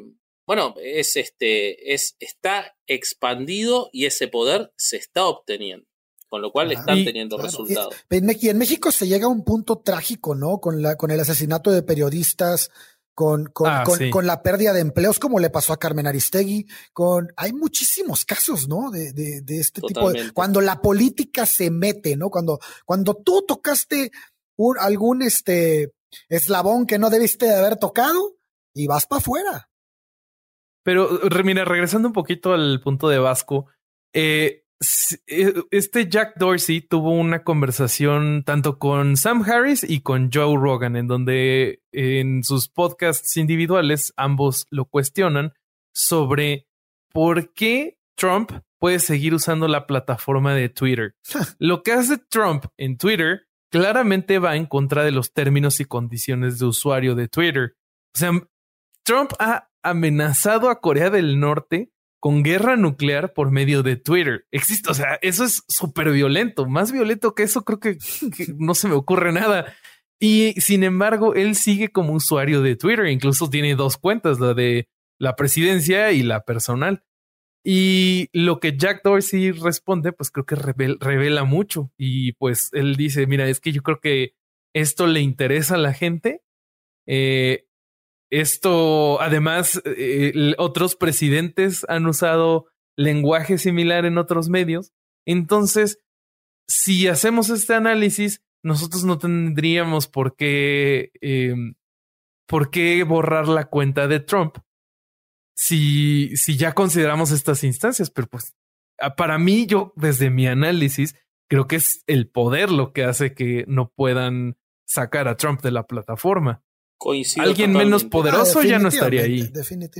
bueno, es este, es, está expandido y ese poder se está obteniendo con lo cual están teniendo resultados. Y en México se llega a un punto trágico, ¿no? Con, la, con el asesinato de periodistas, con, con, ah, con, la pérdida de empleos, como le pasó a Carmen Aristegui, con, hay muchísimos casos, ¿no? De, de, de este tipo de, cuando la política se mete, ¿no? Cuando, cuando tú tocaste un, algún, este, eslabón que no debiste de haber tocado y vas para afuera. Pero mira, regresando un poquito al punto de Vasco, eh, este Jack Dorsey tuvo una conversación tanto con Sam Harris y con Joe Rogan, en donde en sus podcasts individuales ambos lo cuestionan sobre por qué Trump puede seguir usando la plataforma de Twitter. lo que hace Trump en Twitter claramente va en contra de los términos y condiciones de usuario de Twitter. O sea, Trump ha amenazado a Corea del Norte con guerra nuclear por medio de Twitter. Existe, o sea, eso es súper violento, más violento que eso creo que, no se me ocurre nada. Y sin embargo, él sigue como usuario de Twitter, incluso tiene dos cuentas, la de la presidencia y la personal. Y lo que Jack Dorsey responde, pues creo que revela mucho. Y pues él dice, mira, es que yo creo que esto le interesa a la gente. Eh, esto, además, eh, otros presidentes han usado lenguaje similar en otros medios. Entonces, si hacemos este análisis, nosotros no tendríamos por qué, em, por qué borrar la cuenta de Trump si, si ya consideramos estas instancias, pero pues para mí, yo desde mi análisis, creo que es el poder lo que hace que no puedan sacar a Trump de la plataforma. Coincido Alguien menos poderoso ya no estaría ahí.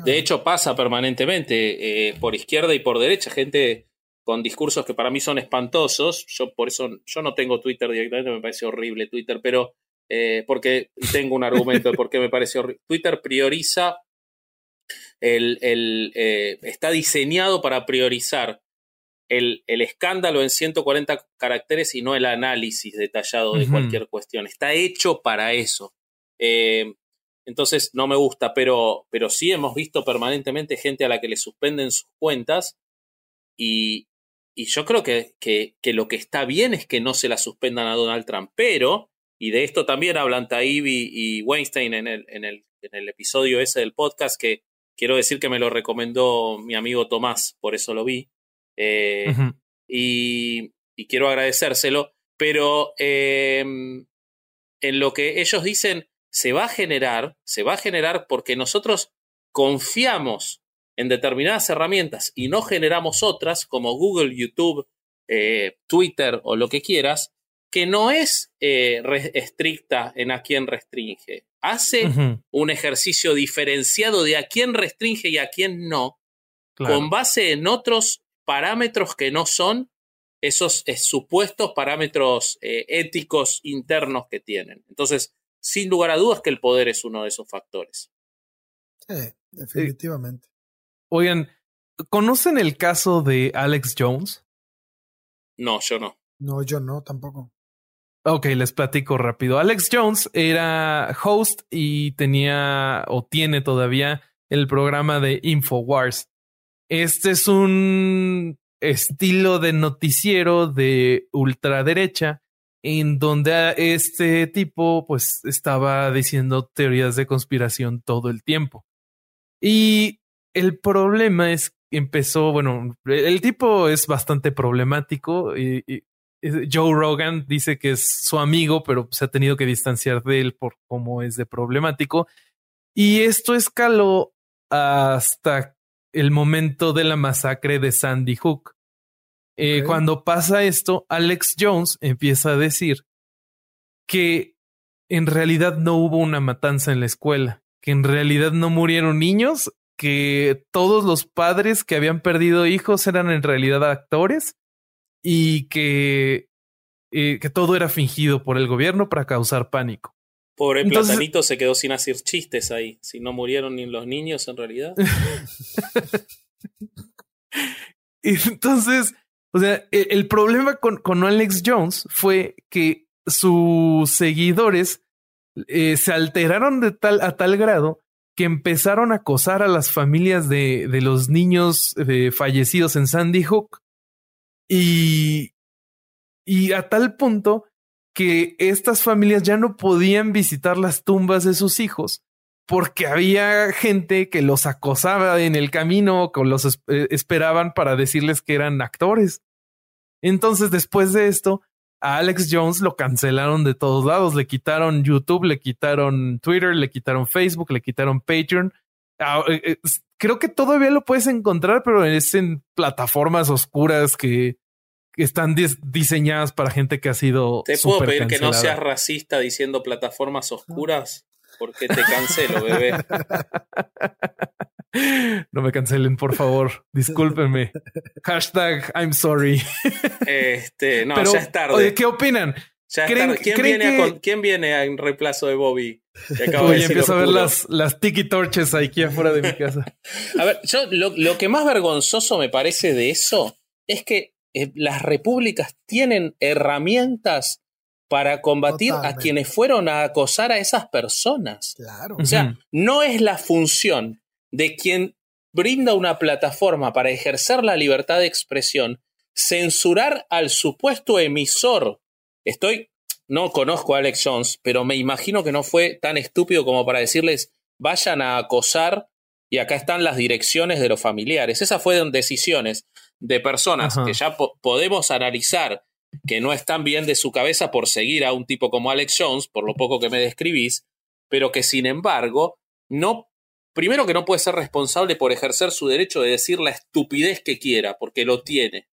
De hecho, pasa permanentemente eh, por izquierda y por derecha, gente con discursos que para mí son espantosos. Yo por eso yo no tengo Twitter directamente, me parece horrible Twitter, pero eh, porque tengo un argumento de por qué me parece horrible. Twitter prioriza el, el eh, está diseñado para priorizar el, el, escándalo en 140 caracteres y no el análisis detallado de cualquier cuestión. Está hecho para eso. Eh, entonces no me gusta, pero, pero sí hemos visto permanentemente gente a la que le suspenden sus cuentas y, y yo creo que, que, que, lo que está bien es que no se la suspendan a Donald Trump, pero, y de esto también hablan Taibbi y Weinstein en el, en, el, en el episodio ese del podcast, que Quiero decir que me lo recomendó mi amigo Tomás, por eso lo vi. Eh, y, quiero agradecérselo. Pero em, en lo que ellos dicen, se va a generar, se va a generar porque nosotros confiamos en determinadas herramientas y no generamos otras como Google, YouTube, eh, Twitter o lo que quieras, que no es eh, estricta en a quién restringe. Hace un ejercicio diferenciado de a quién restringe y a quién no, con base en otros parámetros que no son esos eh, supuestos parámetros éticos internos que tienen. Entonces, sin lugar a dudas que el poder es uno de esos factores. Sí, definitivamente. oigan, ¿conocen el caso de Alex Jones? No, yo no. No, yo no, tampoco. Ok, les platico rápido. Alex Jones era host y tenía o tiene todavía el programa de Infowars. Este es un estilo de noticiero de ultraderecha en donde este tipo pues estaba diciendo teorías de conspiración todo el tiempo. Y el problema es que empezó, bueno, el tipo es bastante problemático y, Joe Rogan dice que es su amigo, pero se ha tenido que distanciar de él por cómo es de problemático. Y esto escaló hasta el momento de la masacre de Sandy Hook. Eh, cuando pasa esto, Alex Jones empieza a decir que en realidad no hubo una matanza en la escuela, que en realidad no murieron niños, que todos los padres que habían perdido hijos eran en realidad actores y que, eh, que todo era fingido por el gobierno para causar pánico. Pobre Platanito se quedó sin hacer chistes ahí, si no murieron ni los niños en realidad. Entonces, o sea, e, el, problema con, con, Alex Jones fue que sus seguidores eh, se alteraron de tal, a tal grado que empezaron a acosar a las familias de, de los niños eh, fallecidos en Sandy Hook. Y, y a tal punto que estas familias ya no podían visitar las tumbas de sus hijos porque había gente que los acosaba en el camino, que los eh, esperaban para decirles que eran actores. Entonces, después de esto, a Alex Jones lo cancelaron de todos lados. Le quitaron YouTube, le quitaron Twitter, le quitaron Facebook, le quitaron Patreon. Ah, eh, eh, creo que todavía lo puedes encontrar, pero es en plataformas oscuras que están diseñadas para gente que ha sido. ¿Te puedo pedir que no seas racista diciendo plataformas oscuras? Porque te cancelo, bebé. No me cancelen, por favor. Discúlpenme. Hashtag I'm sorry. Este, no, ya es tarde. Oye, ¿qué opinan? ¿Quién, viene ¿Quién viene en reemplazo de Bobby? Oye, empiezo a ver las, las tiki torches aquí afuera de mi casa. a ver, yo lo, que más vergonzoso me parece de eso es que eh, las repúblicas tienen herramientas para combatir a quienes fueron a acosar a esas personas. Claro. O sea, no es la función de quien brinda una plataforma para ejercer la libertad de expresión, censurar al supuesto emisor. Estoy, no conozco a Alex Jones, pero me imagino que no fue tan estúpido como para decirles vayan a acosar y acá están las direcciones de los familiares. Esas fueron decisiones de personas que ya podemos analizar que no están bien de su cabeza por seguir a un tipo como Alex Jones, por lo poco que me describís, pero que sin embargo no primero que no puede ser responsable por ejercer su derecho de decir la estupidez que quiera, porque lo tiene.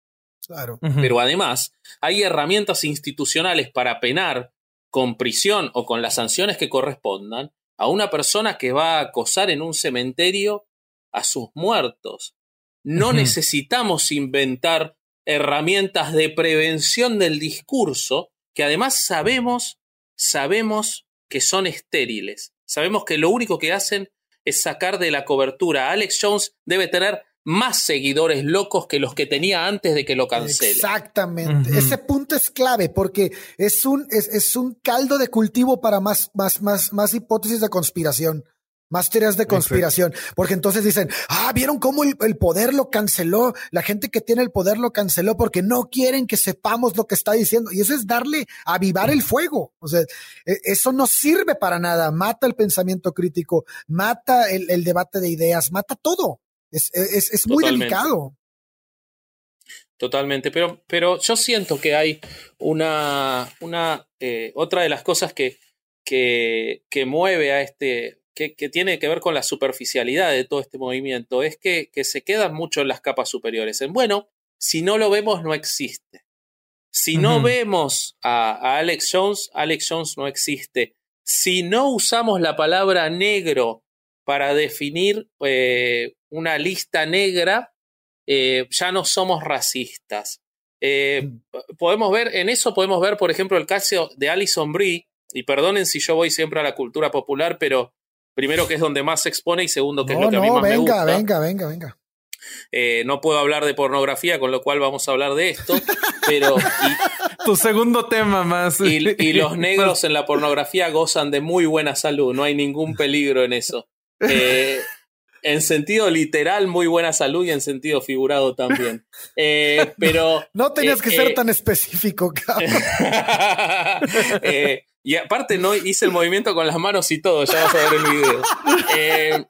Claro. Pero además, hay herramientas institucionales para penar con prisión o con las sanciones que correspondan a una persona que va a acosar en un cementerio a sus muertos. No necesitamos inventar herramientas de prevención del discurso que además sabemos, sabemos que son estériles. Sabemos que lo único que hacen es sacar de la cobertura. Alex Jones debe tener más seguidores locos que los que tenía antes de que lo cancele. Exactamente. Ese punto es clave porque es un, es, un caldo de cultivo para más, más, más, más hipótesis de conspiración. Más teorías de conspiración, porque entonces dicen, ah, vieron cómo el, poder lo canceló, la gente que tiene el poder lo canceló porque no quieren que sepamos lo que está diciendo. Y eso es darle, avivar el fuego. O sea, e, eso no sirve para nada, mata el pensamiento crítico, mata el, debate de ideas, mata todo. Es, es, muy delicado. Totalmente, pero, pero yo siento que hay una, una eh, otra de las cosas que, que, que mueve a este, que, tiene que ver con la superficialidad de todo este movimiento es que, se quedan mucho en las capas superiores. En bueno, si no lo vemos, no existe. Si no vemos a, Alex Jones, Alex Jones no existe. Si no usamos la palabra negro para definir eh, una lista negra, eh, ya no somos racistas. Eh, podemos ver, en eso podemos ver, por ejemplo, el caso de Alison Brie, y perdonen si yo voy siempre a la cultura popular, pero Primero que es donde más se expone y segundo que es lo que a mí más venga, me gusta. Venga, venga, venga. Eh, no puedo hablar de pornografía, con lo cual vamos a hablar de esto, pero... tu segundo tema más. Y, los negros en la pornografía gozan de muy buena salud, no hay ningún peligro en eso. Eh, en sentido literal, muy buena salud y en sentido figurado también. Eh, pero. No tenías que ser tan específico, cabrón. Y aparte no hice el movimiento con las manos y todo, ya vas a ver el video. Eh,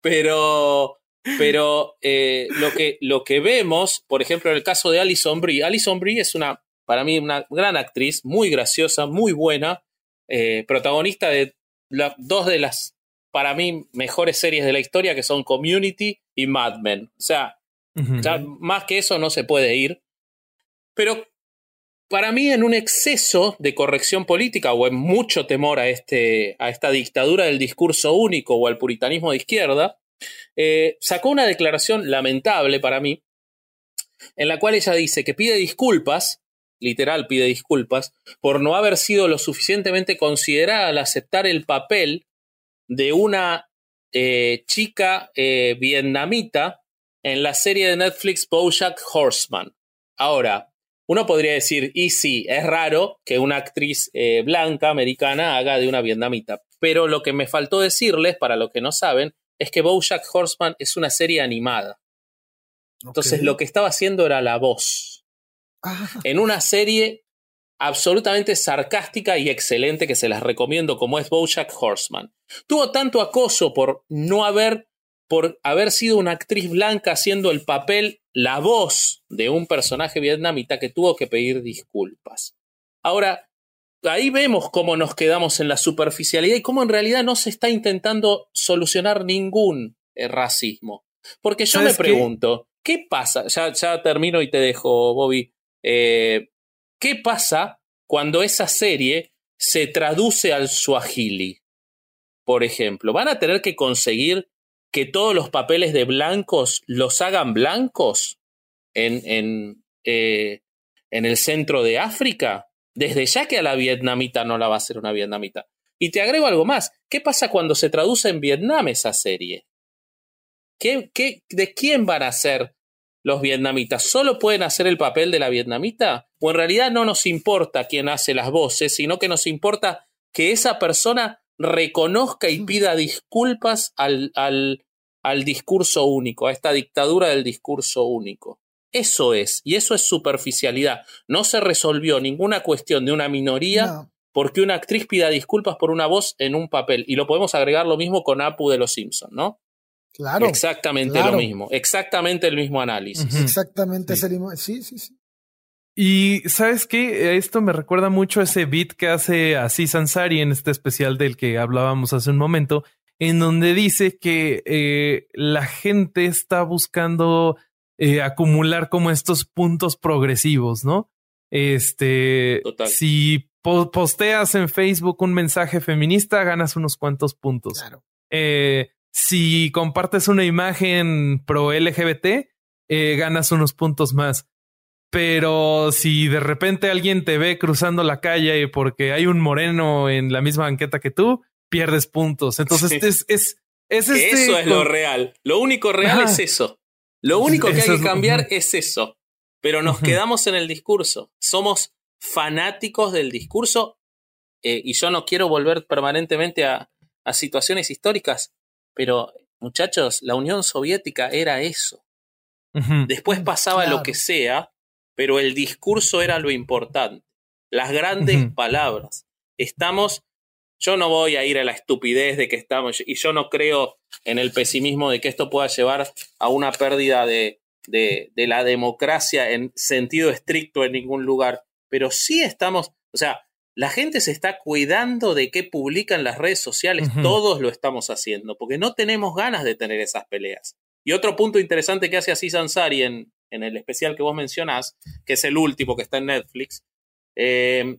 pero pero eh, lo, que, lo que vemos, por ejemplo, en el caso de Alison Brie, Alison Brie es una, para mí, una gran actriz, muy graciosa, muy buena, eh, protagonista de dos de las, para mí, mejores series de la historia, que son Community y Mad Men. O sea, más que eso no se puede ir. Pero para mí en un exceso de corrección política o en mucho temor a, este, esta dictadura del discurso único o al puritanismo de izquierda, eh, sacó una declaración lamentable para mí, en la cual ella dice que pide disculpas, literal pide disculpas, por no haber sido lo suficientemente considerada al aceptar el papel de una eh, chica eh, vietnamita en la serie de Netflix Bojack Horseman. Ahora, uno podría decir, y sí, es raro que una actriz eh, blanca americana haga de una vietnamita, pero lo que me faltó decirles, para los que no saben, es que Bojack Horseman es una serie animada. Entonces lo que estaba haciendo era la voz. Ah. En una serie absolutamente sarcástica y excelente que se las recomiendo como es Bojack Horseman. Tuvo tanto acoso por no haber por haber sido una actriz blanca haciendo el papel la voz de un personaje vietnamita que tuvo que pedir disculpas. Ahora, ahí vemos cómo nos quedamos en la superficialidad y cómo en realidad no se está intentando solucionar ningún eh, racismo. Porque yo me pregunto, qué? pasa? Ya, ya termino y te dejo, Bobby. Eh, ¿Qué pasa cuando esa serie se traduce al swahili? Por ejemplo, ¿van a tener que conseguir que todos los papeles de blancos los hagan blancos en, en, eh, en el centro de África? Desde ya que a la vietnamita no la va a hacer una vietnamita. Y te agrego algo más. ¿Qué pasa cuando se traduce en Vietnam esa serie? ¿Qué, qué, de quién van a ser los vietnamitas? ¿Solo pueden hacer el papel de la vietnamita? ¿O en realidad no nos importa quién hace las voces, sino que nos importa que esa persona reconozca y pida disculpas al, al, al discurso único, a esta dictadura del discurso único? Eso es, y eso es superficialidad. No se resolvió ninguna cuestión de una minoría porque una actriz pida disculpas por una voz en un papel. Y lo podemos agregar lo mismo con Apu de los Simpsons, ¿no? Claro. Exactamente lo mismo, exactamente el mismo análisis. Exactamente ese mismo. Sí, sí, sí. Y sabes qué, esto me recuerda mucho a ese beat que hace así Sansari en este especial del que hablábamos hace un momento, en donde dice que eh, la gente está buscando eh, acumular como estos puntos progresivos, ¿no? Este, si posteas en Facebook un mensaje feminista, ganas unos cuantos puntos. Claro. Eh, si compartes una imagen pro LGBT, eh, ganas unos puntos más. Pero si de repente alguien te ve cruzando la calle porque hay un moreno en la misma banqueta que tú, pierdes puntos. Entonces es, es, es este Eso es lo real. Lo único real es eso. Lo único que hay que cambiar es eso. Pero nos quedamos en el discurso. Somos fanáticos del discurso eh, y yo no quiero volver permanentemente a, a situaciones históricas, pero muchachos, la Unión Soviética era eso. Después pasaba lo que sea, pero el discurso era lo importante. Las grandes palabras. Estamos, yo no voy a ir a la estupidez de que estamos, y yo no creo en el pesimismo de que esto pueda llevar a una pérdida de, de, de la democracia en sentido estricto en ningún lugar, pero sí estamos, o sea, la gente se está cuidando de qué publican las redes sociales, todos lo estamos haciendo, porque no tenemos ganas de tener esas peleas. Y otro punto interesante que hace así Sansari en, en el especial que vos mencionás, que es el último que está en Netflix, eh,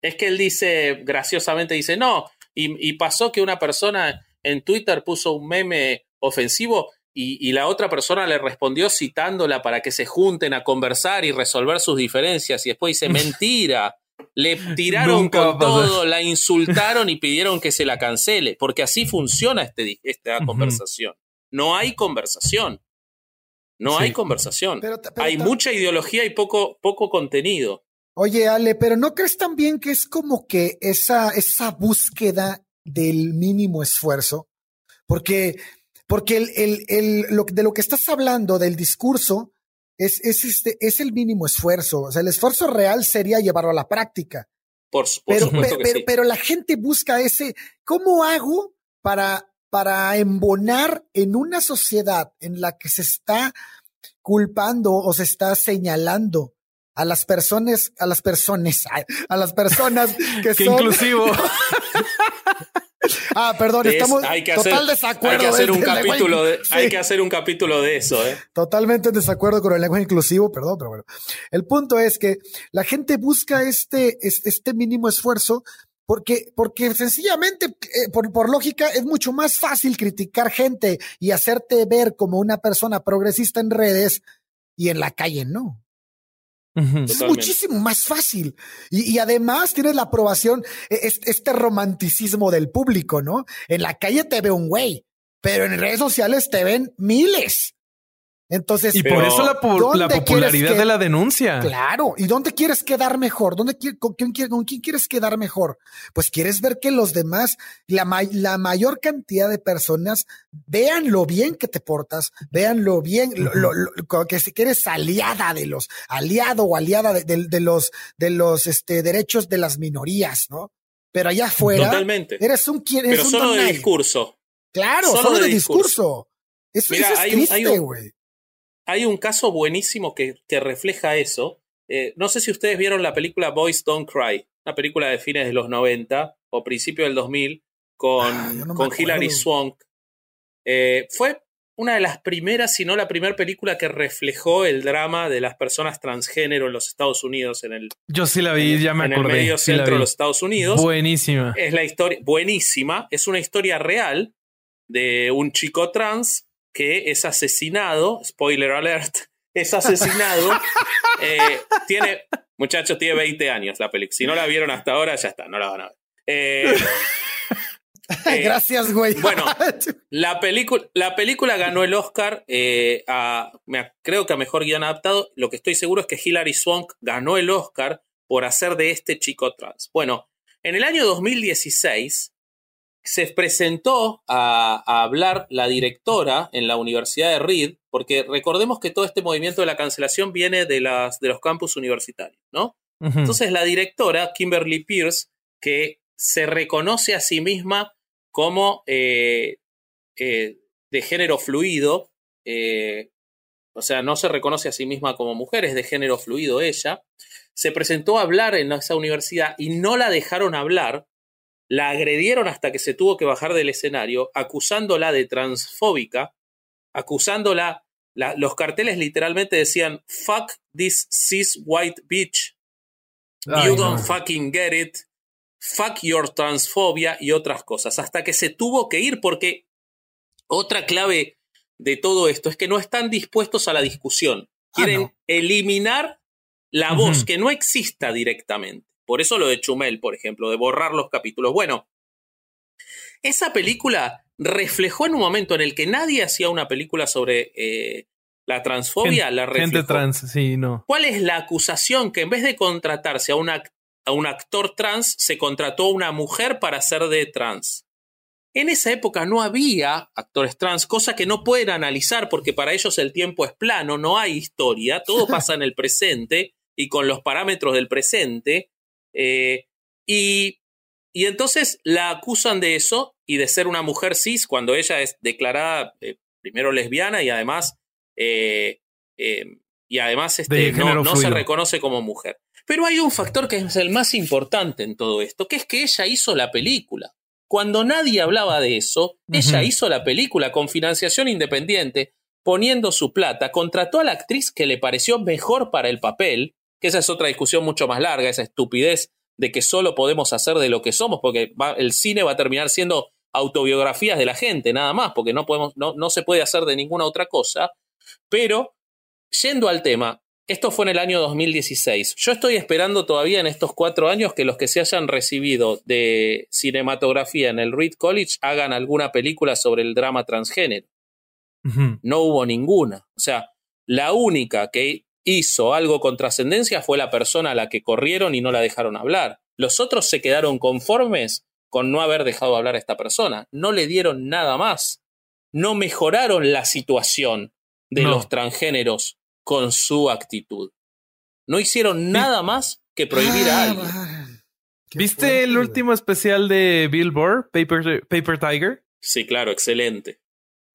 es que él dice, graciosamente dice, no, y, pasó que una persona en Twitter puso un meme ofensivo y, y, la otra persona le respondió citándola para que se junten a conversar y resolver sus diferencias y después dice, mentira, le tiraron con todo, la insultaron y pidieron que se la cancele, porque así funciona este, esta conversación. No hay conversación. No hay conversación. hay mucha ideología y poco, poco contenido. Oye, Ale, pero ¿no crees también que es como que esa, esa búsqueda del mínimo esfuerzo? Porque, porque el, el, el, lo, de lo que estás hablando, del discurso, es, es, este, es el mínimo esfuerzo. O sea, el esfuerzo real sería llevarlo a la práctica. Por, pero, pero, pero, la gente busca ese, ¿cómo hago para, para embonar en una sociedad en la que se está culpando o se está señalando a las personas, a las personas, a las personas que son inclusivo. Ah, perdón, estamos hay que total desacuerdo. Hay que hacer un capítulo de, hay que hacer un capítulo de eso, ¿eh? Totalmente en desacuerdo con el lenguaje inclusivo, perdón, pero bueno. El punto es que la gente busca este, este mínimo esfuerzo porque, porque sencillamente, eh, por, por, lógica, es mucho más fácil criticar gente y hacerte ver como una persona progresista en redes y en la calle no. Es muchísimo más fácil. Y, además tienes la aprobación, e, este romanticismo del público, ¿no? En la calle te ve un güey, pero en redes sociales te ven miles. Entonces, y por eso la, popularidad de la denuncia. Claro. ¿Y dónde quieres quedar mejor? ¿Dónde, con, quién, con quién quieres quedar mejor? Pues quieres ver que los demás, la, la mayor cantidad de personas vean lo bien que te portas, vean lo bien, lo, que, que eres aliada de los, aliado o aliada de, los, de los este, derechos de las minorías, ¿no? Pero allá afuera. Totalmente. Eres un Pero solo de discurso. Claro, solo, de, discurso. Eso, es triste, güey hay un caso buenísimo que, que refleja eso. Eh, no sé si ustedes vieron la película Boys Don't Cry, una película de fines de los 90 o principio del 2000 con, ah, con Hilary Swank. Eh, fue una de las primeras, si no la primera película que reflejó el drama de las personas transgénero en los Estados Unidos. En el, Yo sí la vi, ya me acordé. En el medio centro de los Estados Unidos. Buenísima. Es la historia, buenísima. Es una historia real de un chico trans que es asesinado. Spoiler alert. Es asesinado. Eh, tiene, muchachos, tiene 20 años la película. Si no la vieron hasta ahora, ya está, no la van a ver. Eh, eh, Gracias, güey. Bueno, la, película, la película ganó el Oscar a, creo que a Mejor Guión Adaptado. Lo que estoy seguro es que Hilary Swank ganó el Oscar por hacer de este chico trans. Bueno, en el año 2016 se presentó a, hablar la directora en la Universidad de Reed, porque recordemos que todo este movimiento de la cancelación viene de, las, de los campus universitarios, ¿no? Entonces la directora, Kimberly Pierce, que se reconoce a sí misma como eh, eh, de género fluido, eh, o sea, no se reconoce a sí misma como mujer, es de género fluido ella, se presentó a hablar en esa universidad y no la dejaron hablar, la agredieron hasta que se tuvo que bajar del escenario, acusándola de transfóbica, acusándola, los carteles literalmente decían, fuck this cis white bitch, you don't fucking get it, fuck your transfobia y otras cosas, hasta que se tuvo que ir porque otra clave de todo esto es que no están dispuestos a la discusión. Ah, Quieren eliminar la voz, que no exista directamente. Por eso lo de Chumel, por ejemplo, de borrar los capítulos. Bueno, esa película reflejó en un momento en el que nadie hacía una película sobre eh, la transfobia, la reflejó. Gente trans, sí, no. ¿Cuál es la acusación que en vez de contratarse a una a un actor trans, se contrató a una mujer para ser de trans. En esa época no había actores trans, cosa que no pueden analizar porque para ellos el tiempo es plano, no hay historia, todo pasa en el presente y con los parámetros del presente. Eh, y, y, entonces la acusan de eso y de ser una mujer cis cuando ella es declarada eh, primero lesbiana y además, eh, y además este, no, no se reconoce como mujer. Pero hay un factor que es el más importante en todo esto, que es que ella hizo la película. Cuando nadie hablaba de eso, ella hizo la película con financiación independiente, poniendo su plata, contrató a la actriz que le pareció mejor para el papel, que esa es otra discusión mucho más larga, esa estupidez de que solo podemos hacer de lo que somos, porque el cine va a terminar siendo autobiografías de la gente, nada más, porque no, podemos, no, no se puede hacer de ninguna otra cosa. Pero, yendo al tema, esto fue en el año 2016. Yo estoy esperando todavía en estos cuatro años que los que se hayan recibido de cinematografía en el Reed College hagan alguna película sobre el drama transgénero. No hubo ninguna. O sea, la única que hizo algo con trascendencia fue la persona a la que corrieron y no la dejaron hablar. Los otros se quedaron conformes con no haber dejado hablar a esta persona. No le dieron nada más. No mejoraron la situación de los transgéneros con su actitud. No hicieron nada más que prohibir a ah, alguien. ¿Viste el último especial de Billboard, Paper, Paper Tiger? Sí, claro, excelente.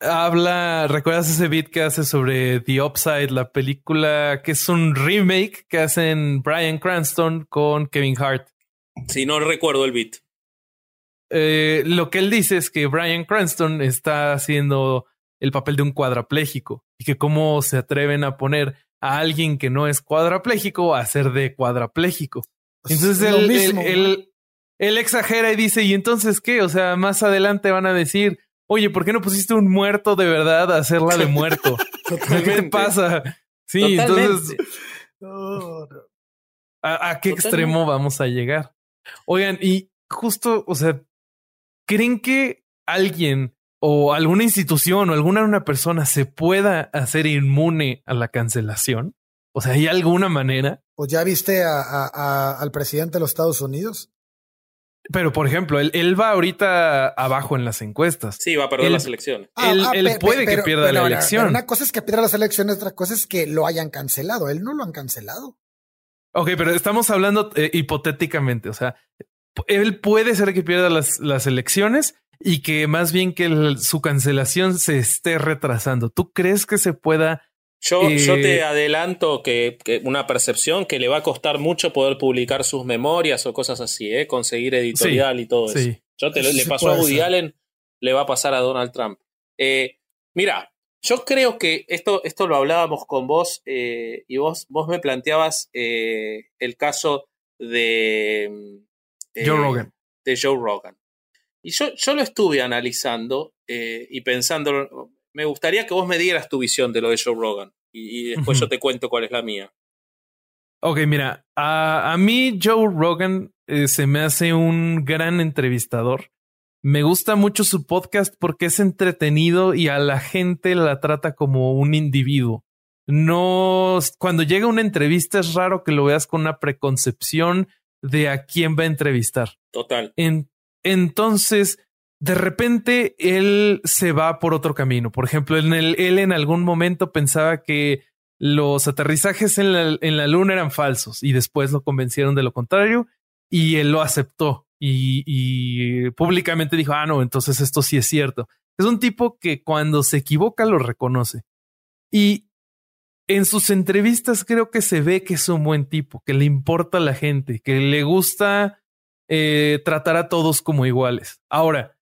Habla, ¿recuerdas ese beat que hace sobre The Upside, la película que es un remake que hacen Brian Cranston con Kevin Hart? Sí, no recuerdo el beat. Eh, lo que él dice es que Brian Cranston está haciendo el papel de un cuadrapléjico y que cómo se atreven a poner a alguien que no es cuadrapléjico a ser de cuadrapléjico. Pues, entonces él, él, exagera y dice, ¿y entonces qué? O sea, más adelante van a decir, oye, ¿por qué no pusiste un muerto de verdad a hacerla de muerto? ¿Qué te pasa? Sí, entonces... ¿A, qué extremo vamos a llegar? Oigan, y justo, o sea, ¿creen que alguien o alguna institución o alguna una persona se pueda hacer inmune a la cancelación? O sea, ¿hay alguna manera? Pues ya viste a, al presidente de los Estados Unidos. Pero, por ejemplo, él, va ahorita abajo en las encuestas. Sí, va a perder las elecciones. él, ah, puede que pierda la elección. una cosa es que pierda las elecciones, otra cosa es que lo hayan cancelado. Él no lo han cancelado. Ok, pero estamos hablando eh, hipotéticamente. O sea, él puede ser que pierda las, las elecciones, y que más bien que su cancelación se esté retrasando. ¿Tú crees que se pueda Yo, yo te eh, adelanto que, una percepción que le va a costar mucho poder publicar sus memorias o cosas así, ¿eh? conseguir editorial y todo eso. Yo te le pasó a Woody Allen, le va a pasar a Donald Trump. Eh, mira, yo creo que esto, esto lo hablábamos con vos eh, y vos, vos me planteabas el caso de Joe Rogan. De Joe Rogan. Y yo, yo lo estuve analizando y pensando, me gustaría que vos me dieras tu visión de lo de Joe Rogan y, después yo te cuento cuál es la mía. Ok, mira, a, mí Joe Rogan eh, se me hace un gran entrevistador. Me gusta mucho su podcast porque es entretenido y a la gente la trata como un individuo. No, cuando llega una entrevista es raro que lo veas con una preconcepción de a quién va a entrevistar. Total. entonces, de repente él se va por otro camino. Por ejemplo, en él en algún momento pensaba que los aterrizajes en la, luna eran falsos y después lo convencieron de lo contrario y él lo aceptó y, y, públicamente dijo, ah, no, entonces esto sí es cierto. Es un tipo que cuando se equivoca lo reconoce. Y en sus entrevistas creo que se ve que es un buen tipo, que le importa a la gente, que le gusta eh, tratar a todos como iguales. Ahora,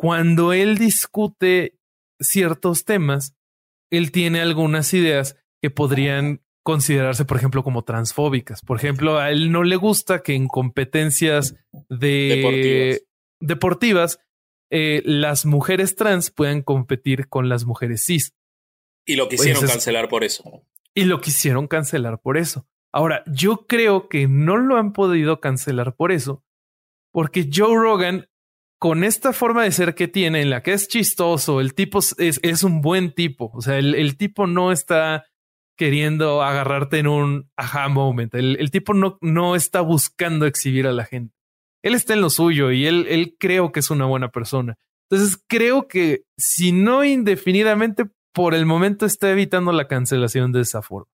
cuando él discute ciertos temas, él tiene algunas ideas que podrían considerarse, por ejemplo, como transfóbicas. Por ejemplo, a él no le gusta que en competencias de deportivas, eh, las mujeres trans puedan competir con las mujeres cis. Y lo quisieron cancelar por eso. Y lo quisieron cancelar por eso. Ahora, yo creo que no lo han podido cancelar por eso, porque Joe Rogan con esta forma de ser que tiene, en la que es chistoso, el tipo es, un buen tipo. O sea, el, tipo no está queriendo agarrarte en un aha moment. El, tipo no, no está buscando exhibir a la gente. Él está en lo suyo y él, él creo que es una buena persona. Entonces creo que si no indefinidamente, por el momento está evitando la cancelación de esa forma.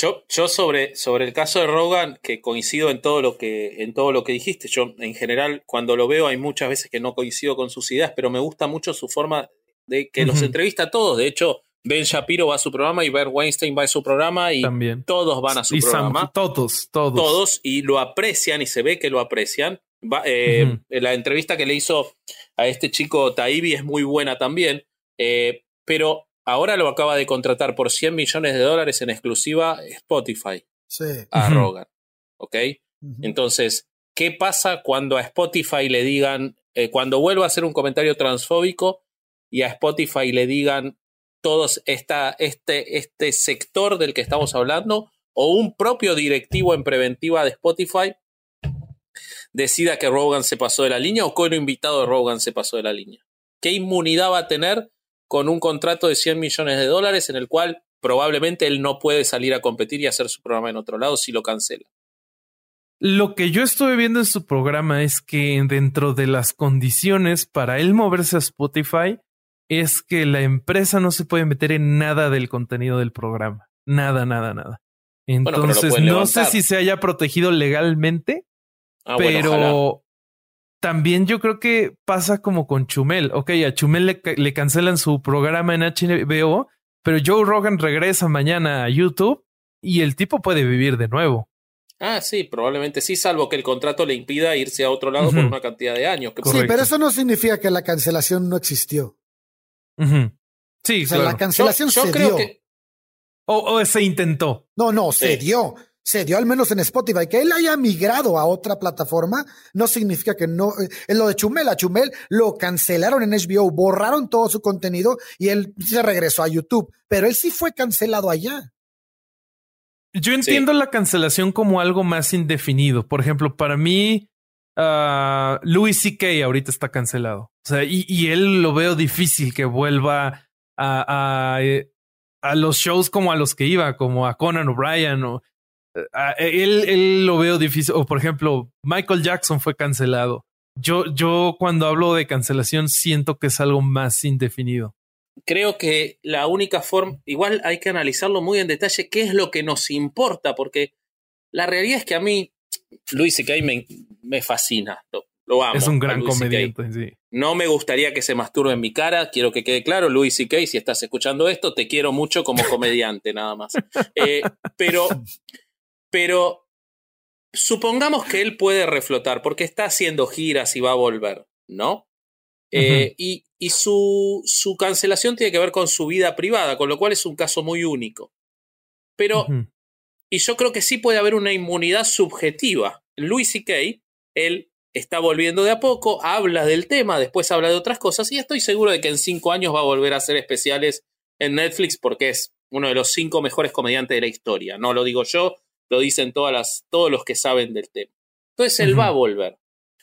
Yo, yo sobre, sobre el caso de Rogan, que coincido en todo, lo que, en todo lo que dijiste, yo en general cuando lo veo hay muchas veces que no coincido con sus ideas, pero me gusta mucho su forma de que los entrevista a todos. De hecho, Ben Shapiro va a su programa y Bert Weinstein va a su programa y todos van a su programa. todos, todos. Todos y lo aprecian y se ve que lo aprecian. Eh, la entrevista que le hizo a este chico Taibi es muy buena también, eh, pero ahora lo acaba de contratar por 100 millones de dólares en exclusiva Spotify a Rogan. ¿Ok? Entonces, ¿qué pasa cuando a Spotify le digan, eh, cuando vuelva a hacer un comentario transfóbico y a Spotify le digan todos esta, este, este sector del que estamos hablando o un propio directivo en preventiva de Spotify decida que Rogan se pasó de la línea o que un invitado de Rogan se pasó de la línea? ¿Qué inmunidad va a tener con un contrato de 100 millones de dólares en el cual probablemente él no puede salir a competir y hacer su programa en otro lado si lo cancela. Lo que yo estuve viendo en su programa es que dentro de las condiciones para él moverse a Spotify es que la empresa no se puede meter en nada del contenido del programa. Nada, nada, nada. Entonces, no sé si se haya protegido legalmente, ah, pero también yo creo que pasa como con Chumel. Ok, a Chumel le, cancelan su programa en HBO, pero Joe Rogan regresa mañana a YouTube y el tipo puede vivir de nuevo. Ah, sí, probablemente sí, salvo que el contrato le impida irse a otro lado por una cantidad de años. sí, pero eso no significa que la cancelación no existió. Sí, o sea, la cancelación se dio. O, se intentó. No, no, se dio se dio al menos en Spotify. Que él haya migrado a otra plataforma no significa que no. Eh, en lo de Chumel, a Chumel lo cancelaron en HBO, borraron todo su contenido y él se regresó a YouTube. Pero él sí fue cancelado allá. Yo entiendo la cancelación como algo más indefinido. Por ejemplo, para mí, uh, Louis C.K. ahorita está cancelado. O sea, y, él lo veo difícil que vuelva a, a, eh, a, los shows como a los que iba, como a Conan O'Brien o Ah, él, él lo veo difícil. O por ejemplo, Michael Jackson fue cancelado. Yo, yo cuando hablo de cancelación siento que es algo más indefinido. Creo que la única forma, igual hay que analizarlo muy en detalle, qué es lo que nos importa, porque la realidad es que a mí, Luis, ahí me, me fascina, lo, Lo amo. Es un gran comediante, sí. No me gustaría que se masturbe en mi cara. Quiero que quede claro, Louis C.K., si estás escuchando esto, te quiero mucho como comediante, nada más. Eh, pero, pero supongamos que él puede reflotar porque está haciendo giras y va a volver, ¿no? Eh, y, y su, su, cancelación tiene que ver con su vida privada, con lo cual es un caso muy único. Pero, y yo creo que sí puede haber una inmunidad subjetiva. Louis C.K., él está volviendo de a poco, habla del tema, después habla de otras cosas, y estoy seguro de que en cinco años va a volver a hacer especiales en Netflix porque es uno de los cinco mejores comediantes de la historia. No lo digo yo, lo dicen todas las, todos los que saben del tema. Entonces él va a volver.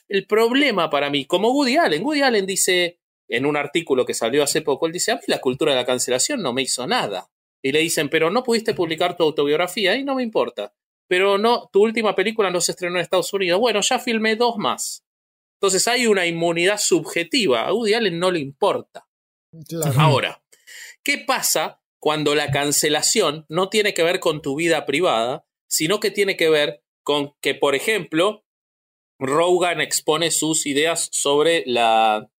El problema para mí, como Woody Allen, Woody Allen dice en un artículo que salió hace poco, él dice, a mí la cultura de la cancelación no me hizo nada. Y le dicen, pero no pudiste publicar tu autobiografía y no me importa. Pero no, tu última película no se estrenó en Estados Unidos. Bueno, ya filmé dos más. Entonces hay una inmunidad subjetiva. A Woody Allen no le importa. Ahora, ¿qué pasa cuando la cancelación no tiene que ver con tu vida privada, sino que tiene que ver con que, por ejemplo, Rogan expone sus ideas sobre la,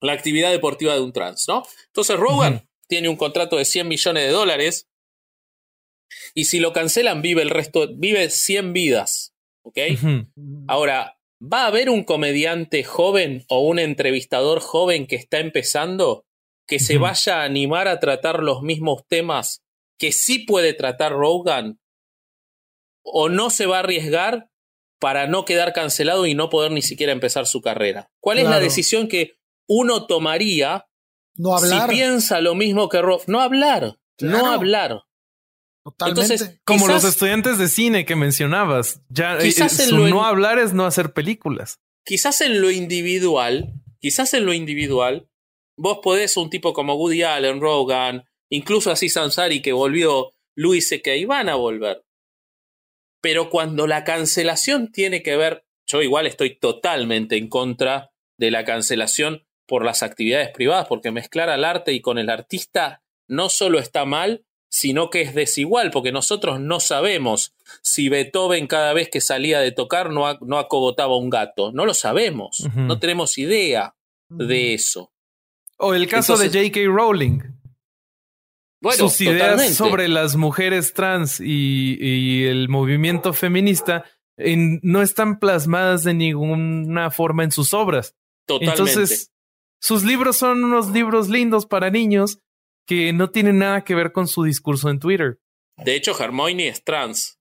la actividad deportiva de un trans, ¿no? Entonces Rogan tiene un contrato de 100 millones de dólares y si lo cancelan vive el resto, vive 100 vidas, ¿ok? Ahora, ¿va a haber un comediante joven o un entrevistador joven que está empezando que se vaya a animar a tratar los mismos temas que sí puede tratar Rogan? ¿O no se va a arriesgar para no quedar cancelado y no poder ni siquiera empezar su carrera? ¿Cuál es la decisión que uno tomaría no hablar. si piensa lo mismo que Rogan? No hablar, no hablar. Entonces, como los estudiantes de cine que mencionabas, ya eh, su no hablar es no hacer películas. Quizás en lo individual, quizás en lo individual, vos podés un tipo como Woody Allen, Rogan, incluso así Sansari que volvió, Luis que van a volver. Pero cuando la cancelación tiene que ver, yo igual estoy totalmente en contra de la cancelación por las actividades privadas, porque mezclar al arte y con el artista no solo está mal, sino que es desigual, porque nosotros no sabemos si Beethoven cada vez que salía de tocar no, no acogotaba un gato. No lo sabemos, no tenemos idea de eso. O el caso de J.K. Rowling. Bueno, Sus ideas sobre las mujeres trans y, el movimiento feminista no están plasmadas de ninguna forma en sus obras. Totalmente. Entonces, sus libros son unos libros lindos para niños, que no tiene nada que ver con su discurso en Twitter. De hecho, Hermione es trans.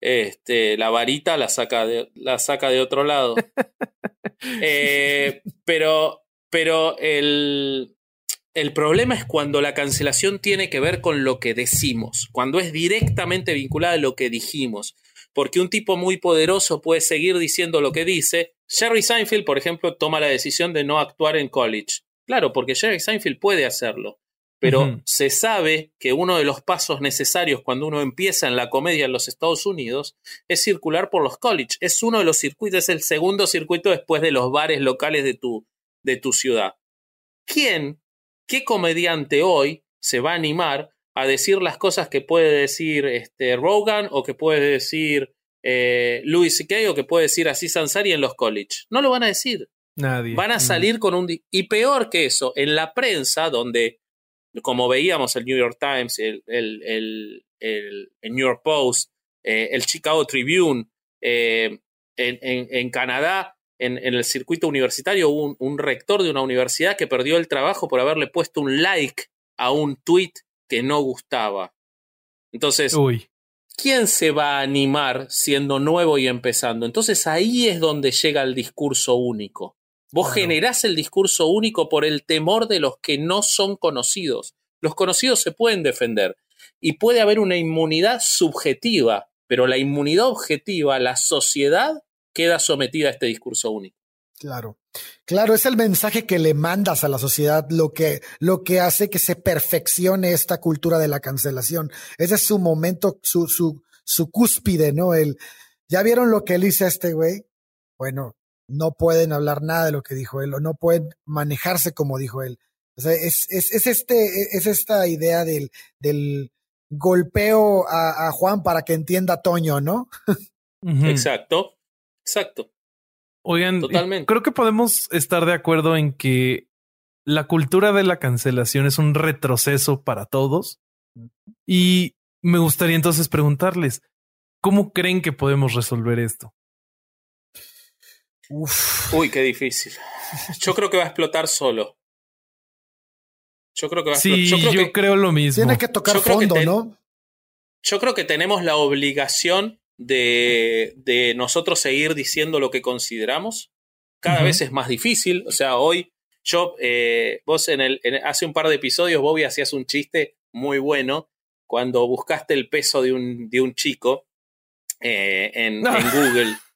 Este, la varita la saca de, la saca de otro lado. Eh, pero, pero el, el problema es cuando la cancelación tiene que ver con lo que decimos, cuando es directamente vinculada a lo que dijimos. Porque un tipo muy poderoso puede seguir diciendo lo que dice. Jerry Seinfeld, por ejemplo, toma la decisión de no actuar en college. Claro, porque Jerry Seinfeld puede hacerlo pero se sabe que uno de los pasos necesarios cuando uno empieza en la comedia en los Estados Unidos es circular por los colleges. Es uno de los circuitos, es el segundo circuito después de los bares locales de tu, de tu ciudad. ¿Quién, qué comediante hoy se va a animar a decir las cosas que puede decir este, Rogan o que puede decir eh, Louis C.K. o que puede decir así Sansari en los colleges? No lo van a decir. Nadie. Van a salir con un... Y peor que eso, en la prensa, donde como veíamos el New York Times, el, el, New York Post, eh, el Chicago Tribune, eh, en, Canadá, en, el circuito universitario, hubo un, rector de una universidad que perdió el trabajo por haberle puesto un like a un tweet que no gustaba. Entonces, ¿quién se va a animar siendo nuevo y empezando? Entonces ahí es donde llega el discurso único. Vos generás el discurso único por el temor de los que no son conocidos. Los conocidos se pueden defender y puede haber una inmunidad subjetiva, pero la inmunidad objetiva, la sociedad queda sometida a este discurso único. Claro. Claro, es el mensaje que le mandas a la sociedad lo que, lo que hace que se perfeccione esta cultura de la cancelación. Ese es su momento, su, su, su cúspide, ¿no? El, ¿ya vieron lo que él hizo a este güey? Bueno, no pueden hablar nada de lo que dijo él o no pueden manejarse como dijo él. O sea, es, es, es este, es esta idea del, del golpeo a, a, Juan para que entienda Toño, ¿no? Exacto, exacto. Oigan, Totalmente. creo que podemos estar de acuerdo en que la cultura de la cancelación es un retroceso para todos. Y me gustaría entonces preguntarles, ¿cómo creen que podemos resolver esto? Uy, qué difícil. Yo creo que va a explotar solo. Yo creo que va a explotar. Sí, yo, creo, yo creo, lo mismo. Tiene que tocar fondo, ¿no? Yo creo que tenemos la obligación de, de, nosotros seguir diciendo lo que consideramos. Cada vez es más difícil. O sea, hoy yo, eh, vos en el, hace un par de episodios, Bobby, hacías un chiste muy bueno cuando buscaste el peso de un, de un chico eh, en, en Google.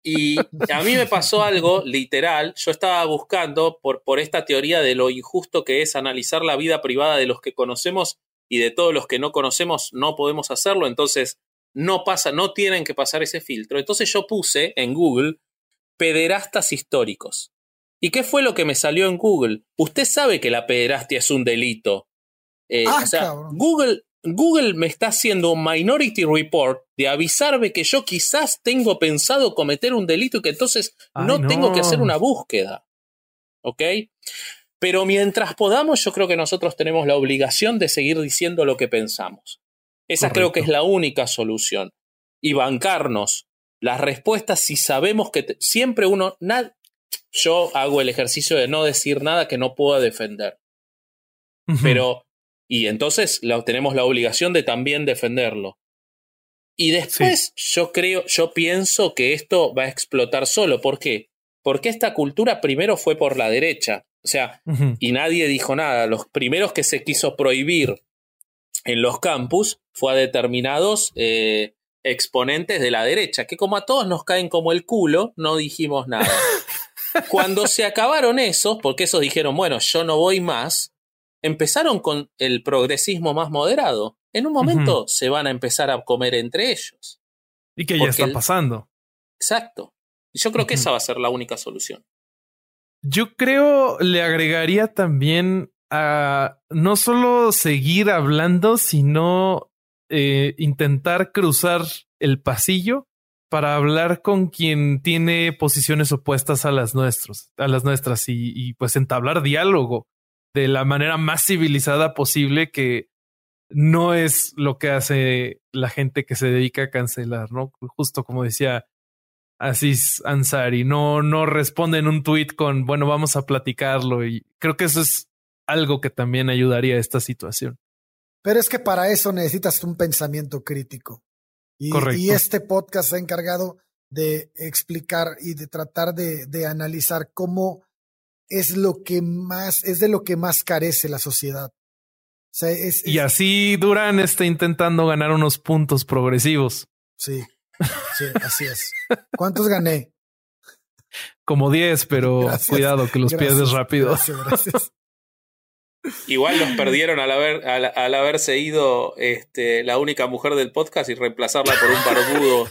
Y a mí me pasó algo literal. Yo estaba buscando por, por esta teoría de lo injusto que es analizar la vida privada de los que conocemos y de todos los que no conocemos no podemos hacerlo. Entonces, no pasa, no tienen que pasar ese filtro. Entonces yo puse en Google pederastas históricos. ¿Y qué fue lo que me salió en Google? Usted sabe que la pederastia es un delito. Eh, ah, o sea, Google, Google me está haciendo un minority report de avisarme que yo quizás tengo pensado cometer un delito y que entonces no, tengo que hacer una búsqueda. ¿Ok? Pero mientras podamos, yo creo que nosotros tenemos la obligación de seguir diciendo lo que pensamos. Esa creo que es la única solución. Y bancarnos las respuestas si sabemos que siempre uno, yo hago el ejercicio de no decir nada que no pueda defender. Pero, y entonces tenemos la obligación de también defenderlo. Y después yo creo, yo pienso que esto va a explotar solo. ¿Por qué? Porque esta cultura primero fue por la derecha. O sea, y nadie dijo nada. Los primeros que se quiso prohibir en los campus fue a determinados eh, exponentes de la derecha, que como a todos nos caen como el culo, no dijimos nada. Cuando se acabaron esos, porque esos dijeron, bueno, yo no voy más, empezaron con el progresismo más moderado. En un momento se van a empezar a comer entre ellos. Y que ya está pasando. Exacto. Y yo creo que esa va a ser la única solución. Yo creo, le agregaría también a no solo seguir hablando, sino eh, intentar cruzar el pasillo para hablar con quien tiene posiciones opuestas a las nuestras, a las nuestras y, pues entablar diálogo de la manera más civilizada posible que no es lo que hace la gente que se dedica a cancelar, ¿no? Justo como decía Aziz Ansari, no, no responde en un tweet con, bueno, vamos a platicarlo y creo que eso es algo que también ayudaría a esta situación. Pero es que para eso necesitas un pensamiento crítico. Y, y este podcast se ha encargado de explicar y de tratar de, de, analizar cómo es lo que más, es de lo que más carece la sociedad. y así Durán está intentando ganar unos puntos progresivos. Sí, sí, así es. ¿Cuántos gané? Como 10, pero cuidado que los pierdes rápido. gracias. Igual los perdieron al, haber, al, haberse ido este, la única mujer del podcast y reemplazarla por un barbudo.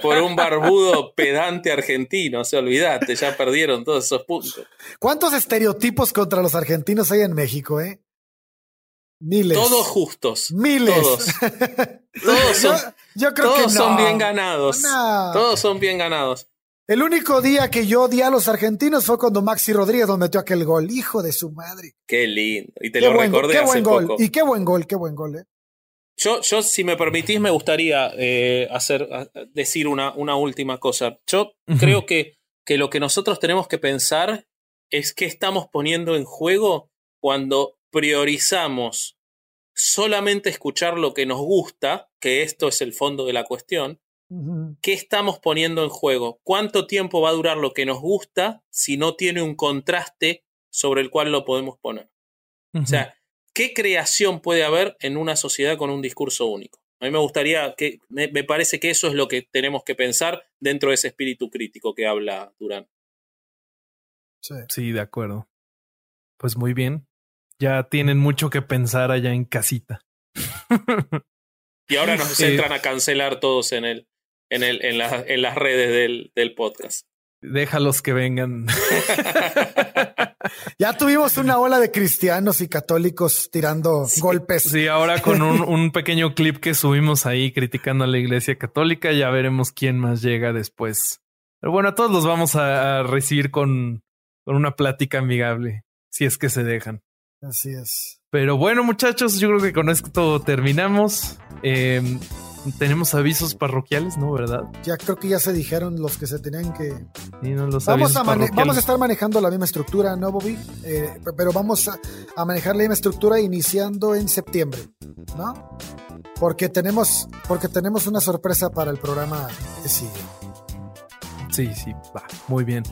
por un barbudo pedante argentino, se olvidate, ya perdieron todos esos puntos. ¿Cuántos estereotipos contra los argentinos hay en México, eh? Miles. Todos justos. Miles. Todos. todos son, yo, creo que son bien ganados. Todos son bien ganados. El único día que yo odié a los argentinos fue cuando Maxi Rodríguez nos metió aquel gol. Hijo de su madre. Qué lindo. Y te lo recordé qué buen gol. Y qué buen gol, qué buen gol, eh. Yo, yo, si me permitís, me gustaría eh, hacer, decir una, una, última cosa. Yo creo que, que lo que nosotros tenemos que pensar es qué estamos poniendo en juego cuando priorizamos solamente escuchar lo que nos gusta, que esto es el fondo de la cuestión, ¿Qué estamos poniendo en juego? ¿Cuánto tiempo va a durar lo que nos gusta si no tiene un contraste sobre el cual lo podemos poner? O sea, ¿qué creación puede haber en una sociedad con un discurso único? A mí me gustaría que, me, parece que eso es lo que tenemos que pensar dentro de ese espíritu crítico que habla Durán. Sí. sí, de acuerdo. Pues muy bien. Ya tienen mucho que pensar allá en casita. y ahora nos entran a cancelar todos en él en, el, en, la, en las redes del, del podcast. Déjalos que vengan. ya tuvimos una ola de cristianos y católicos tirando golpes. Sí, ahora con un, un, pequeño clip que subimos ahí criticando a la iglesia católica, ya veremos quién más llega después Pero bueno, a todos los vamos a, recibir con, con una plática amigable, si es que se dejan. Así es. Pero bueno, muchachos, yo creo que con esto terminamos. Eh, tenemos avisos parroquiales, ¿no? ¿Verdad? Ya creo que ya se dijeron los que se tenían que. los vamos, a vamos a estar manejando la misma estructura, ¿no, Bobby? Eh, pero vamos a, manejar la misma estructura iniciando en septiembre, ¿no? Porque tenemos, porque tenemos una sorpresa para el programa que sigue. Sí, sí, va, muy bien.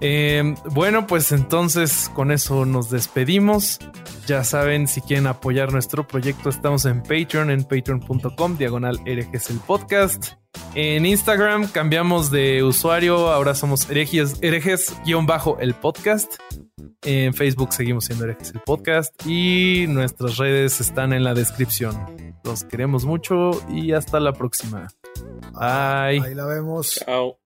Eh, bueno, pues entonces con eso nos despedimos. Ya saben, si quieren apoyar nuestro proyecto, estamos en Patreon, en patreon.com, diagonal herejes el podcast. En Instagram cambiamos de usuario, ahora somos herejes, bajo el podcast. En Facebook seguimos siendo herejes el podcast y nuestras redes están en la descripción. Los queremos mucho y hasta la próxima. Bye. Ahí la vemos. Chao.